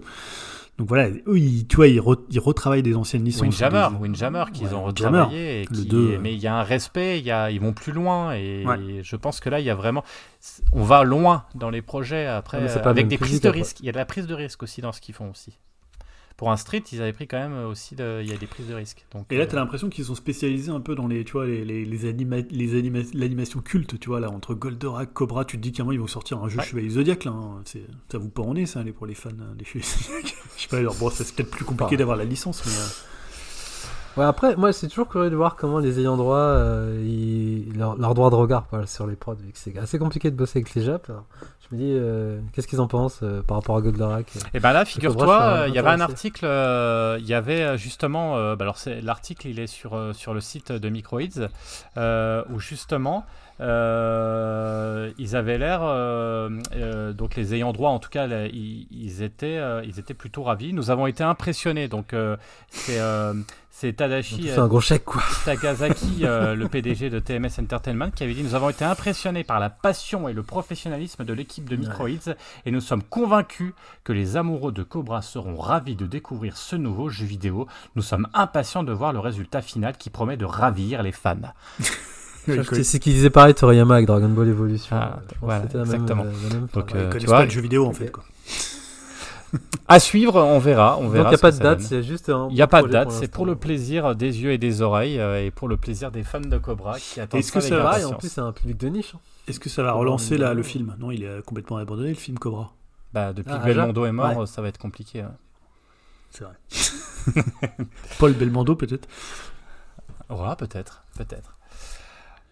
Donc voilà, eux, ils, tu vois, ils, re- ils retravaillent des anciennes licences. Windjammer, Des- Windjammer qu'ils Ouais, ont retravaillé. et Le qui- deux, Mais il y a un respect, y a, ils vont plus loin. Et Ouais. je pense que là, il y a vraiment. On va loin dans les projets après, Ah, avec des prises de risque. Il y a de la prise de risque aussi dans ce qu'ils font aussi. Pour un street, ils avaient pris quand même aussi. De... Il y a des prises de risque. Donc, Et là, euh, tu as l'impression qu'ils sont spécialisés un peu dans les, tu vois, les, les, les, anima- les anima- l'animation culte, tu vois, là, entre Goldorak, Cobra, tu te dis qu'à un moment, ils vont sortir un jeu Ouais. Chevalier Zodiac, là, hein. ça vous pas en est, ça, les- pour les fans hein, des Chevaliers Zodiac. (laughs) Je sais pas, alors, bon, c'est peut-être plus compliqué d'avoir la licence, mais... euh, Ouais, après, moi, c'est toujours curieux de voir comment les ayants droit, euh, ils- leur, leur droit de regard voilà, sur les prods, vu que c'est assez compliqué de bosser avec les Japs. alors, me dis, euh, qu'est-ce qu'ils en pensent euh, par rapport à Goldorak euh. Et ben là, Cobra, je figure-toi, il y avait un article, il y avait justement, bah alors l'article, il est sur sur le site de Microids, où justement ils avaient l'air, donc les ayants droit en tout cas, là, ils, ils étaient, ils étaient plutôt ravis. Nous avons été impressionnés. Donc c'est c'est Tadashi C'est un gros chèque, quoi. Takazaki, (laughs) euh, le PDG de TMS Entertainment, qui avait dit Nous avons été impressionnés par la passion et le professionnalisme de l'équipe de Microids et nous sommes convaincus que les amoureux de Cobra seront ravis de découvrir ce nouveau jeu vidéo. Nous sommes impatients de voir le résultat final qui promet de ravir les fans. (laughs) C'est ce qu'il disait pareil Toriyama avec Dragon Ball Evolution. Ah, voilà, même, exactement. euh, la même Donc, euh, Ils tu connaissent vois, pas le jeu vidéo en fait. Quoi. À suivre, on verra. On Donc il verra n'y a pas de date, c'est juste un. Il n'y a pas de date, c'est pour le plaisir des yeux et des oreilles euh, et pour le plaisir des fans de Cobra qui attendent Est-ce que ça va Pareil, en plus, c'est un public de niche. hein. Est-ce que ça va relancer là, le film? Non, il est complètement abandonné le film Cobra. Bah, depuis Ah, que Belmondo Aja est mort, Ouais. ça va être compliqué. C'est vrai. (laughs) Paul Belmondo peut-être Ouais, peut-être, peut-être.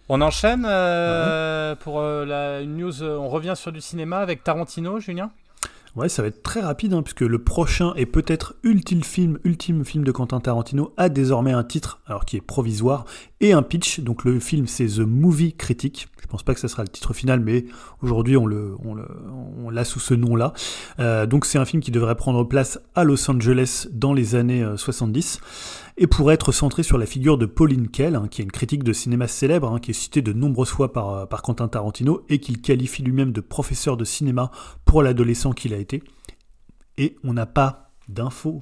On enchaîne euh, pour euh, la une news. euh, on revient sur du cinéma avec Tarantino, Julien? Ouais, ça va être très rapide, hein, puisque le prochain et peut-être ultime film, ultime film de Quentin Tarantino a désormais un titre, alors qui est provisoire, et un pitch. Donc le film, c'est The Movie Critic. Je pense pas que ça sera le titre final, mais aujourd'hui on le, on le, on l'a sous ce nom-là. Euh, donc c'est un film qui devrait prendre place à Los Angeles dans les années euh, 70 et pourrait être centré sur la figure de Pauline Kael, hein, qui est une critique de cinéma célèbre, hein, qui est citée de nombreuses fois par, euh, par Quentin Tarantino et qu'il qualifie lui-même de professeur de cinéma pour l'adolescent qu'il a été. Et on n'a pas d'infos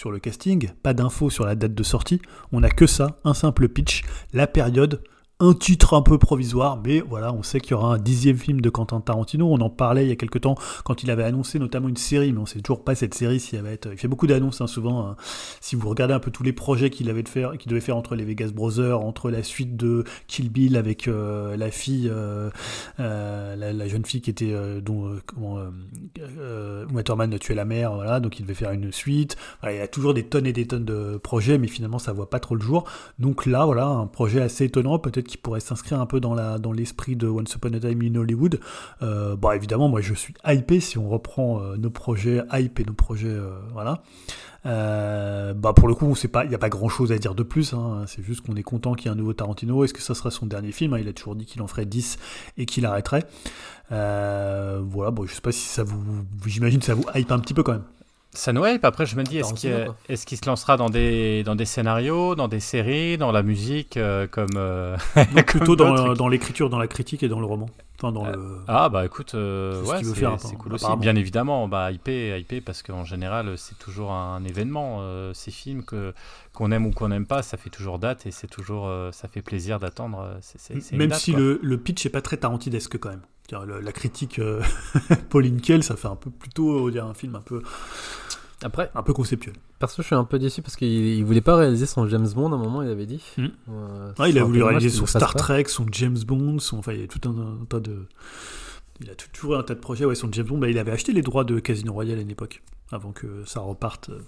sur le casting, pas d'infos sur la date de sortie, on n'a que ça, un simple pitch, la période, un titre un peu provisoire, mais voilà, on sait qu'il y aura un dixième film de Quentin Tarantino. On en parlait il y a quelques temps quand il avait annoncé notamment une série, mais on sait toujours pas cette série si elle va être. Il fait beaucoup d'annonces hein, souvent. hein. Si vous regardez un peu tous les projets qu'il avait de faire, qu'il devait faire entre les Vegas Brothers, entre la suite de Kill Bill avec euh, la fille, euh, euh, la, jeune fille qui était dont Uma Thurman tuait la mère, voilà, donc il devait faire une suite. Il y a toujours des tonnes et des tonnes de projets, mais finalement ça voit pas trop le jour. Donc là, voilà, un projet assez étonnant, peut-être qui pourrait s'inscrire un peu dans l'esprit de Once Upon a Time in Hollywood. Euh, bah évidemment, moi je suis hypé si on reprend euh, nos projets hype et nos projets, euh, voilà. Bah pour le coup, il y a pas grand chose à dire de plus. hein. C'est juste qu'on est content qu'il y ait un nouveau Tarantino. Est-ce que ça sera son dernier film? Hein Il a toujours dit qu'il en ferait 10 et qu'il arrêterait. Voilà, bon, je sais pas si ça vous, j'imagine que ça vous hype un petit peu quand même. Ça nous hype. Après, je me dis, est-ce qu'il est se lancera dans des, dans des scénarios, dans des séries, dans la musique, euh, comme. euh, Non, (laughs) comme plutôt dans, l'écriture, dans la critique et dans le roman. Enfin, dans le. Ah bah écoute, euh, C'est ce ouais, qu'il veut c'est faire, c'est cool aussi. Bien évidemment, bah hypé, hypé parce qu'en général c'est toujours un événement. euh, ces films que qu'on aime ou qu'on n'aime pas, ça fait toujours date et c'est toujours, euh, ça fait plaisir d'attendre. euh, c'est- c'est- c'est une Même date, si le pitch est pas très tarantidesque quand même. La critique euh, (laughs) Pauline Kael, ça fait un peu plutôt on dirait un film un peu, Après, un peu conceptuel. perso, je suis un peu déçu parce qu'il il voulait pas réaliser son James Bond à un moment, il avait dit. Hmm. Euh, Ah, il a voulu réaliser son Star. Trek, son James Bond, son, enfin il y a tout un, un tas de. Il a tout- toujours un tas de projets. Ouais, son James Bond, bah, il avait acheté les droits de Casino Royale à une époque, avant que ça reparte. euh.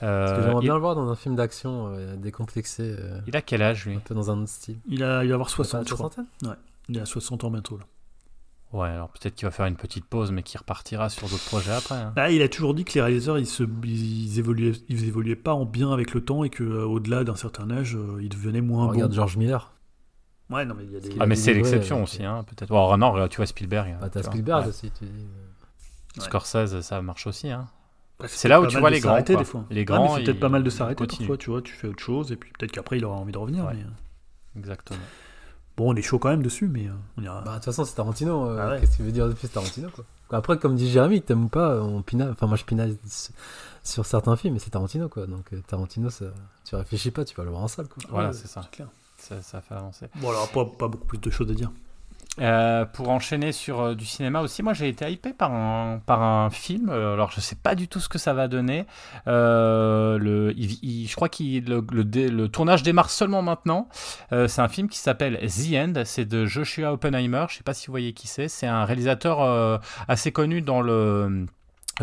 Parce que Euh, j'aimerais il, bien le voir dans un film d'action euh, décomplexé, euh, il a quel âge lui? un peu dans un autre style. Il, a, il va avoir Pas 60, la je crois. Il a 60 ans bientôt. Là. Ouais, alors peut-être qu'il va faire une petite pause, mais qu'il repartira sur d'autres projets après. hein. Ah, il a toujours dit que les réalisateurs, ils, se, ils, évoluaient, ils évoluaient pas en bien avec le temps et que euh, au-delà d'un certain âge, euh, ils devenaient moins bons. Regarde George Miller. Ouais, non, mais il y a des. Ah mais c'est l'exception aussi, euh, hein, peut-être. Bon, non, tu vois Spielberg. Bah, tu t'as vois, Spielberg ouais. aussi, tu dis. Ouais. Scorsese, ça marche aussi. Hein. Ouais, C'est là où tu vois les grands, des fois. Les Ouais, grands, c'est peut-être pas mal de s'arrêter parfois, tu vois, tu fais autre chose et puis peut-être qu'après il aura envie de revenir. Ouais. mais, Exactement. Bon, on est chaud quand même dessus, mais euh, on ira. Bah, de toute façon, c'est Tarantino. euh, Ah ouais. Qu'est-ce qu'il veut dire de plus Tarantino, quoi? Après, comme dit Jérémy, t'aimes ou pas, on pinaille. Enfin, moi, je pinaille sur certains films, mais c'est Tarantino, quoi. Donc, euh, Tarantino, ça... tu réfléchis pas, tu vas le voir en salle, quoi. Voilà, Ouais, c'est ça. clair. ça. Ça fait avancer. Bon, alors pas, pas beaucoup plus de choses à dire. Euh, pour enchaîner sur euh, du cinéma aussi, moi j'ai été hypé par un, par un film. euh, alors je sais pas du tout ce que ça va donner. Le, il- il- je crois que le, le, le tournage démarre seulement maintenant. C'est un film qui s'appelle The End. C'est de Joshua Oppenheimer. Je sais pas si vous voyez qui c'est. C'est un réalisateur assez connu dans le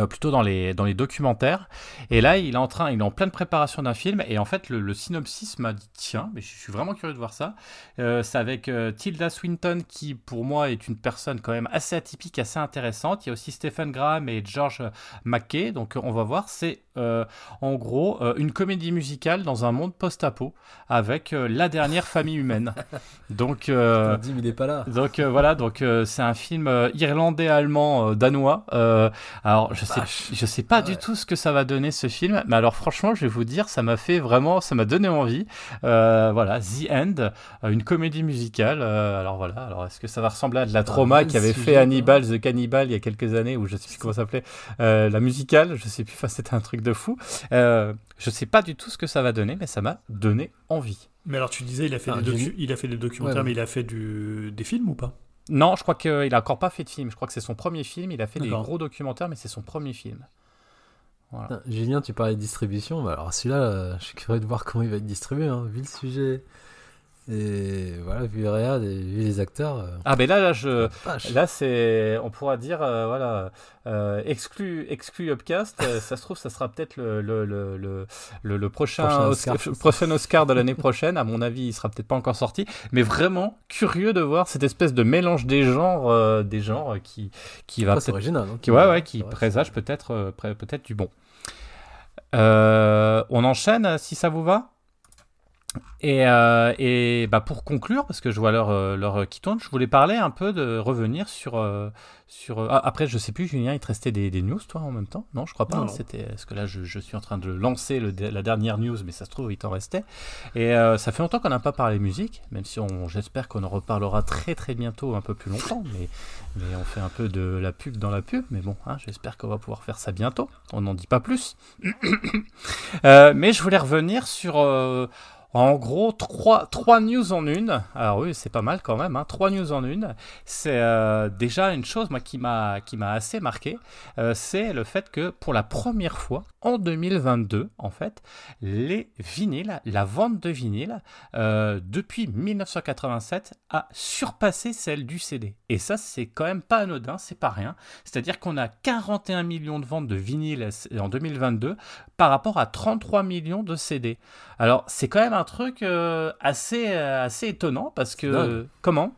plutôt dans les, dans les documentaires. Et là, il est en train, il est en pleine préparation d'un film. Et en fait, le, le synopsis m'a dit tiens, mais je suis vraiment curieux de voir ça. Euh, c'est avec euh, Tilda Swinton qui, pour moi, est une personne quand même assez atypique, assez intéressante. Il y a aussi Stephen Graham et George McKay. Donc, on va voir. C'est euh, en gros, euh, une comédie musicale dans un monde post-apo avec euh, la dernière famille humaine. (laughs) Donc, Putain, Dim, il est pas là. donc voilà, donc c'est un film irlandais, allemand, euh, danois. Alors je sais, je sais pas Ah du ouais. tout ce que ça va donner ce film, mais alors franchement, je vais vous dire, ça m'a fait vraiment, ça m'a donné envie. Voilà, The End, une comédie musicale. alors voilà, alors est-ce que ça va ressembler à de la trauma quel qui avait fait. Hannibal the Cannibal il y a quelques années, ou je sais plus comment ça s'appelait, la musicale, je sais plus, enfin c'était un truc de fou. Euh, je sais pas du tout ce que ça va donner, mais ça m'a donné envie. Mais alors tu disais, il a fait, Ah, des, il a fait des documentaires, Ouais, ouais. mais il a fait du... des films ou pas? Non, je crois qu'il a encore pas fait de film. Je crois que c'est son premier film. Il a fait des gros documentaires, mais c'est son premier film. Voilà. Putain, Julien, tu parlais de distribution. Bah, alors celui-là, euh, je suis curieux de voir comment il va être distribué, hein, vu le sujet. Et voilà, vu les réals et vu les acteurs. euh, Ah, ben là, là, je, là, c'est, on pourra dire, euh, voilà, euh, exclu, exclu Upcast. ça se trouve, ça sera peut-être le, le, le, le, prochain, Prochain Oscar, Oscar. prochain Oscar de l'année prochaine. À mon avis, il sera peut-être pas encore sorti, mais vraiment curieux de voir cette espèce de mélange des genres, des genres qui, qui va Après, c'est original. hein, qui, ouais, ouais, qui présage peut-être peut-être du bon. On enchaîne si ça vous va? Et, euh, et bah pour conclure, parce que je vois l'heure euh, l'heure qui tourne, je voulais parler un peu de revenir sur. euh, sur ah, après, je sais plus, Julien, il te restait des, des news, toi, en même temps? Non, je crois pas. Hein. C'était parce que là, je, je suis en train de lancer le, la dernière news, mais ça se trouve, il t'en restait. Et euh, ça fait longtemps qu'on n'a pas parlé musique, même si on, j'espère qu'on en reparlera très très bientôt, un peu plus longtemps. Mais mais on fait un peu de la pub dans la pub, mais bon, hein, j'espère qu'on va pouvoir faire ça bientôt. On n'en dit pas plus. (coughs) Euh, mais je voulais revenir sur, en gros, trois, trois news en une. Alors oui, c'est pas mal quand même, hein, trois news en une. C'est euh, déjà une chose, moi, qui m'a qui m'a assez marqué, euh, c'est le fait que pour la première fois, en 2022, en fait, les vinyles, la vente de vinyles, euh, depuis 1987, a surpassé celle du CD. Et ça, c'est quand même pas anodin, c'est pas rien. C'est-à-dire qu'on a 41 millions de ventes de vinyles en 2022 par rapport à 33 millions de CD. Alors, c'est quand même un truc euh, assez, euh, assez étonnant parce que. Comment?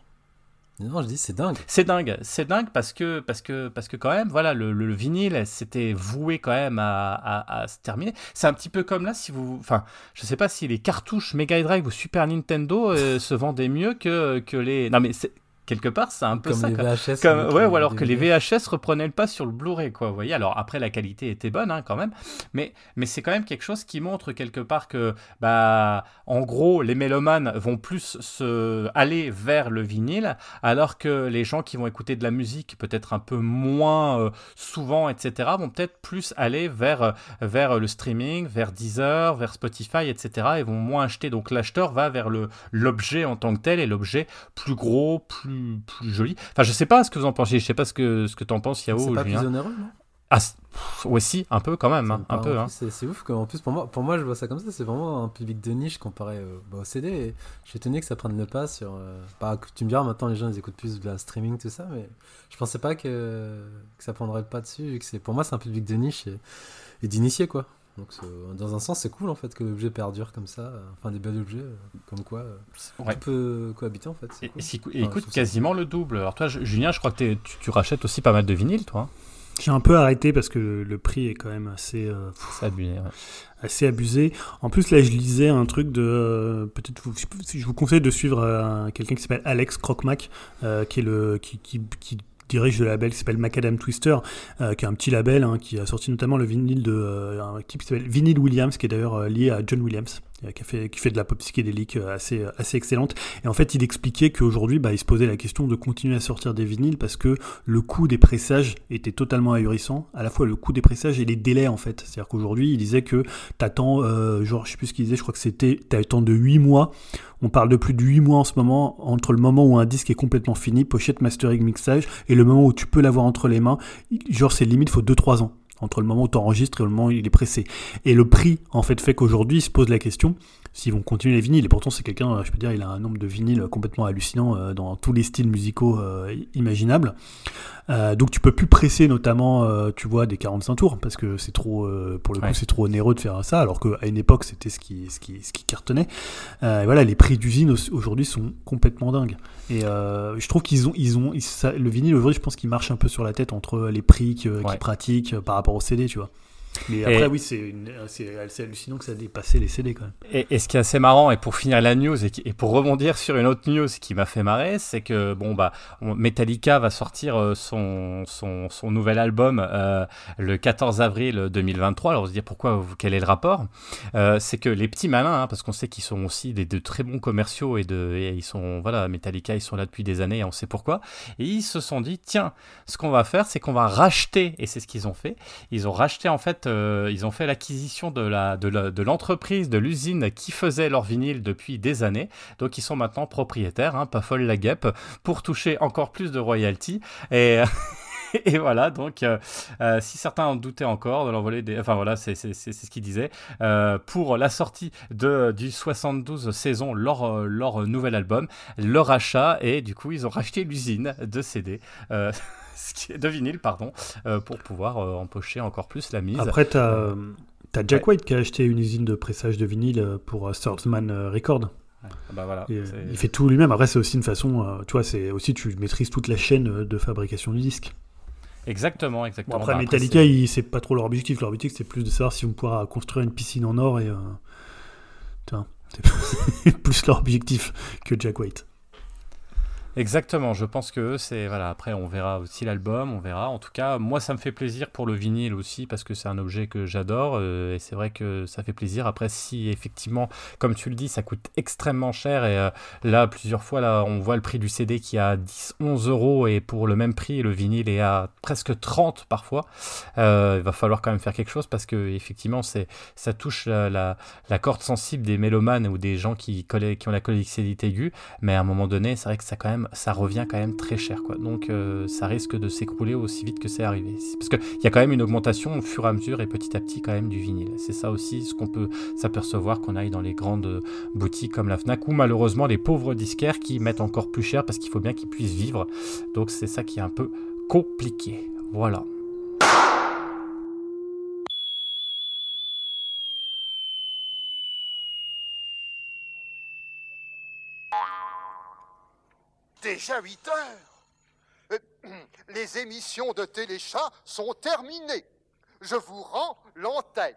Non, je dis, c'est dingue. c'est dingue, c'est dingue parce que parce que parce que quand même voilà le, le- le vinyle c'était voué quand même à, à- à se terminer. C'est un petit peu comme là si vous enfin je sais pas si les cartouches Mega Drive ou Super Nintendo euh, (laughs) se vendaient mieux que que les non mais c'est quelque part c'est un peu Comme ça les quoi. VHS. Comme- avec ouais, ou alors que les. VHS reprenaient le pas sur le Blu-ray, quoi. Vous voyez, alors après la qualité était bonne, hein, quand même, mais mais c'est quand même quelque chose qui montre quelque part que, bah, en gros, les mélomanes vont plus se aller vers le vinyle, alors que les gens qui vont écouter de la musique peut-être un peu moins euh, souvent, etc., vont peut-être plus aller vers euh, vers le streaming, vers Deezer, vers Spotify, etc., et vont moins acheter. Donc l'acheteur va vers l'objet en tant que tel et l'objet plus gros, plus, plus joli. Enfin, je sais pas ce que vous en pensez, je sais pas ce que, ce que t'en penses, Yao C'est pas plus onéreux, non? Ah, un peu quand même, hein, un peu. en Hein. C'est ouf qu'en plus, pour moi, pour moi, je vois ça comme ça. C'est vraiment un public de niche comparé euh, bah, au CD. Et je suis étonné que ça prenne le pas sur. euh, bah, tu me diras, maintenant, les gens, ils écoutent plus de la streaming, tout ça. Mais je pensais pas que, que ça prendrait le pas dessus. vu que c'est- pour moi, c'est un public de niche et, et d'initié, quoi. Donc, c'est- dans un sens, c'est cool, en fait, que l'objet perdure comme ça. euh, Enfin, des bels objets, euh, comme quoi. euh, Ouais. Tout peut cohabiter, en fait. c'est Et, cool. et si- et Enfin, ça- quasiment le double. Alors toi, Julien, je crois que tu, tu rachètes aussi pas mal de vinyles, toi. hein. J'ai un peu arrêté parce que le, prix est quand même assez, euh, abusé. ouais. assez abusé. En plus, là, je lisais un truc de. euh, Peut-être je vous conseille de suivre euh, un- quelqu'un qui s'appelle Alex Crockmack, euh, qui est le qui, qui, qui dirige le label qui s'appelle Macadam Twister, euh, qui est un petit label hein, qui a sorti notamment le vinyle de euh, un type qui s'appelle Vinyl Williams, qui est d'ailleurs euh, lié à John Williams. Euh, Qui, fait, de la pop psychédélique euh, assez, assez excellente. Et en fait, il expliquait qu'aujourd'hui, bah, il se posait la question de continuer à sortir des vinyles parce que le coût des pressages était totalement ahurissant. À la fois le coût des pressages et les délais, en fait. C'est-à-dire qu'aujourd'hui, il disait que t'attends, euh, genre, je sais plus ce qu'il disait, je crois que c'était, t'attends de 8 mois. On parle de plus de 8 mois en ce moment, entre le moment où un disque est complètement fini, pochette, mastering, mixage, et le moment où tu peux l'avoir entre les mains. Genre, c'est limite, faut 2-3 ans. Entre le moment où tu enregistres et le moment où il est pressé. Et le prix, en fait, fait qu'aujourd'hui, il se pose la question s'ils vont continuer les vinyles. Et pourtant, c'est quelqu'un, euh, je peux dire, il a un nombre de vinyles complètement hallucinant euh, dans tous les styles musicaux euh, imaginables. Donc tu peux plus presser notamment, tu vois, des 45 tours parce que c'est trop, pour le coup, Ouais. c'est trop onéreux de faire ça. Alors qu'à une époque, c'était ce qui, ce qui, ce qui cartonnait. Et voilà, les prix d'usine au- aujourd'hui sont complètement dingues. Et euh, je trouve qu'ils ont, ils ont, ça- le vinyle aujourd'hui, je pense qu'il marche un peu sur la tête entre les prix qu'ils Ouais. pratiquent par rapport au CD, tu vois. Mais Et- après, oui, c'est une- c'est c'est hallucinant que ça a dépassé les CD quand même. Et, et ce qui est assez marrant, et pour finir la news, et, et pour rebondir sur une autre news qui m'a fait marrer, c'est que bon bah Metallica va sortir euh, son, son, son nouvel album euh, le 14 avril 2023. Alors on se dit pourquoi, quel est le rapport? Euh, C'est que les petits malins, hein, parce qu'on sait qu'ils sont aussi des, de très bons commerciaux et, de, et ils sont voilà Metallica, ils sont là depuis des années, et on sait pourquoi. Et ils se sont dit tiens, ce qu'on va faire, c'est qu'on va racheter, et c'est ce qu'ils ont fait. Ils ont racheté en fait, euh, ils ont fait l'acquisition de l'entreprise, de l'usine qui faisait leur vinyle depuis des années. Donc ils sont maintenant propriétaires, hein, pas folle la guêpe, pour toucher encore plus de royalties. Et (laughs) voilà, donc euh, euh, si certains en doutaient encore de l'envolée des... Enfin voilà, c'est ce qu'ils disaient. Euh, pour la sortie du 72 saison, leur, leur nouvel album, leur achat, et du coup ils ont racheté l'usine de CD, (laughs) (laughs) ce qui est- de vinyle, pardon, euh, pour pouvoir euh, empocher encore plus la mise. Après, t'as euh, t'as Jack White qui a acheté une usine de pressage de vinyle euh, pour euh, Swordsman euh, Record. Ouais, bah voilà, euh, il fait tout lui-même. Après, c'est aussi une façon, euh, tu vois, c'est aussi tu maîtrises toute la chaîne euh, de fabrication du disque. Exactement, Bon, exactement. après, Bah, Metallica, c'est- pas trop leur objectif. Leur objectif, c'est plus de savoir si on pourra construire une piscine en or et. euh, tu c'est (laughs) plus leur objectif que Jack White. Exactement, je pense que c'est voilà. Après, on verra aussi l'album, on verra. En tout cas, moi, ça me fait plaisir pour le vinyle aussi parce que c'est un objet que j'adore euh, et c'est vrai que ça fait plaisir. Après, si effectivement, comme tu le dis, ça coûte extrêmement cher et euh, là, plusieurs fois, là, on voit le prix du CD qui est à 10, 11 euros et pour le même prix, le vinyle est à presque 30 parfois. Euh, il va falloir quand même faire quelque chose parce que effectivement, c'est ça touche la, corde sensible des mélomanes ou des gens qui, qui ont la collectivité aiguë mais à un moment donné, c'est vrai que ça quand même, ça revient quand même très cher, quoi. Donc, euh, ça risque de s'écrouler aussi vite que c'est arrivé. Parce qu'il y a quand même une augmentation au fur et à mesure et petit à petit quand même du vinyle. C'est ça aussi ce qu'on peut s'apercevoir qu'on aille dans les grandes boutiques comme la Fnac ou malheureusement les pauvres disquaires qui mettent encore plus cher parce qu'il faut bien qu'ils puissent vivre. Donc, c'est ça qui est un peu compliqué. Voilà. Déjà 8 heures Euh, (clears throat) Les émissions de Téléchat sont terminées. Je vous rends l'antenne.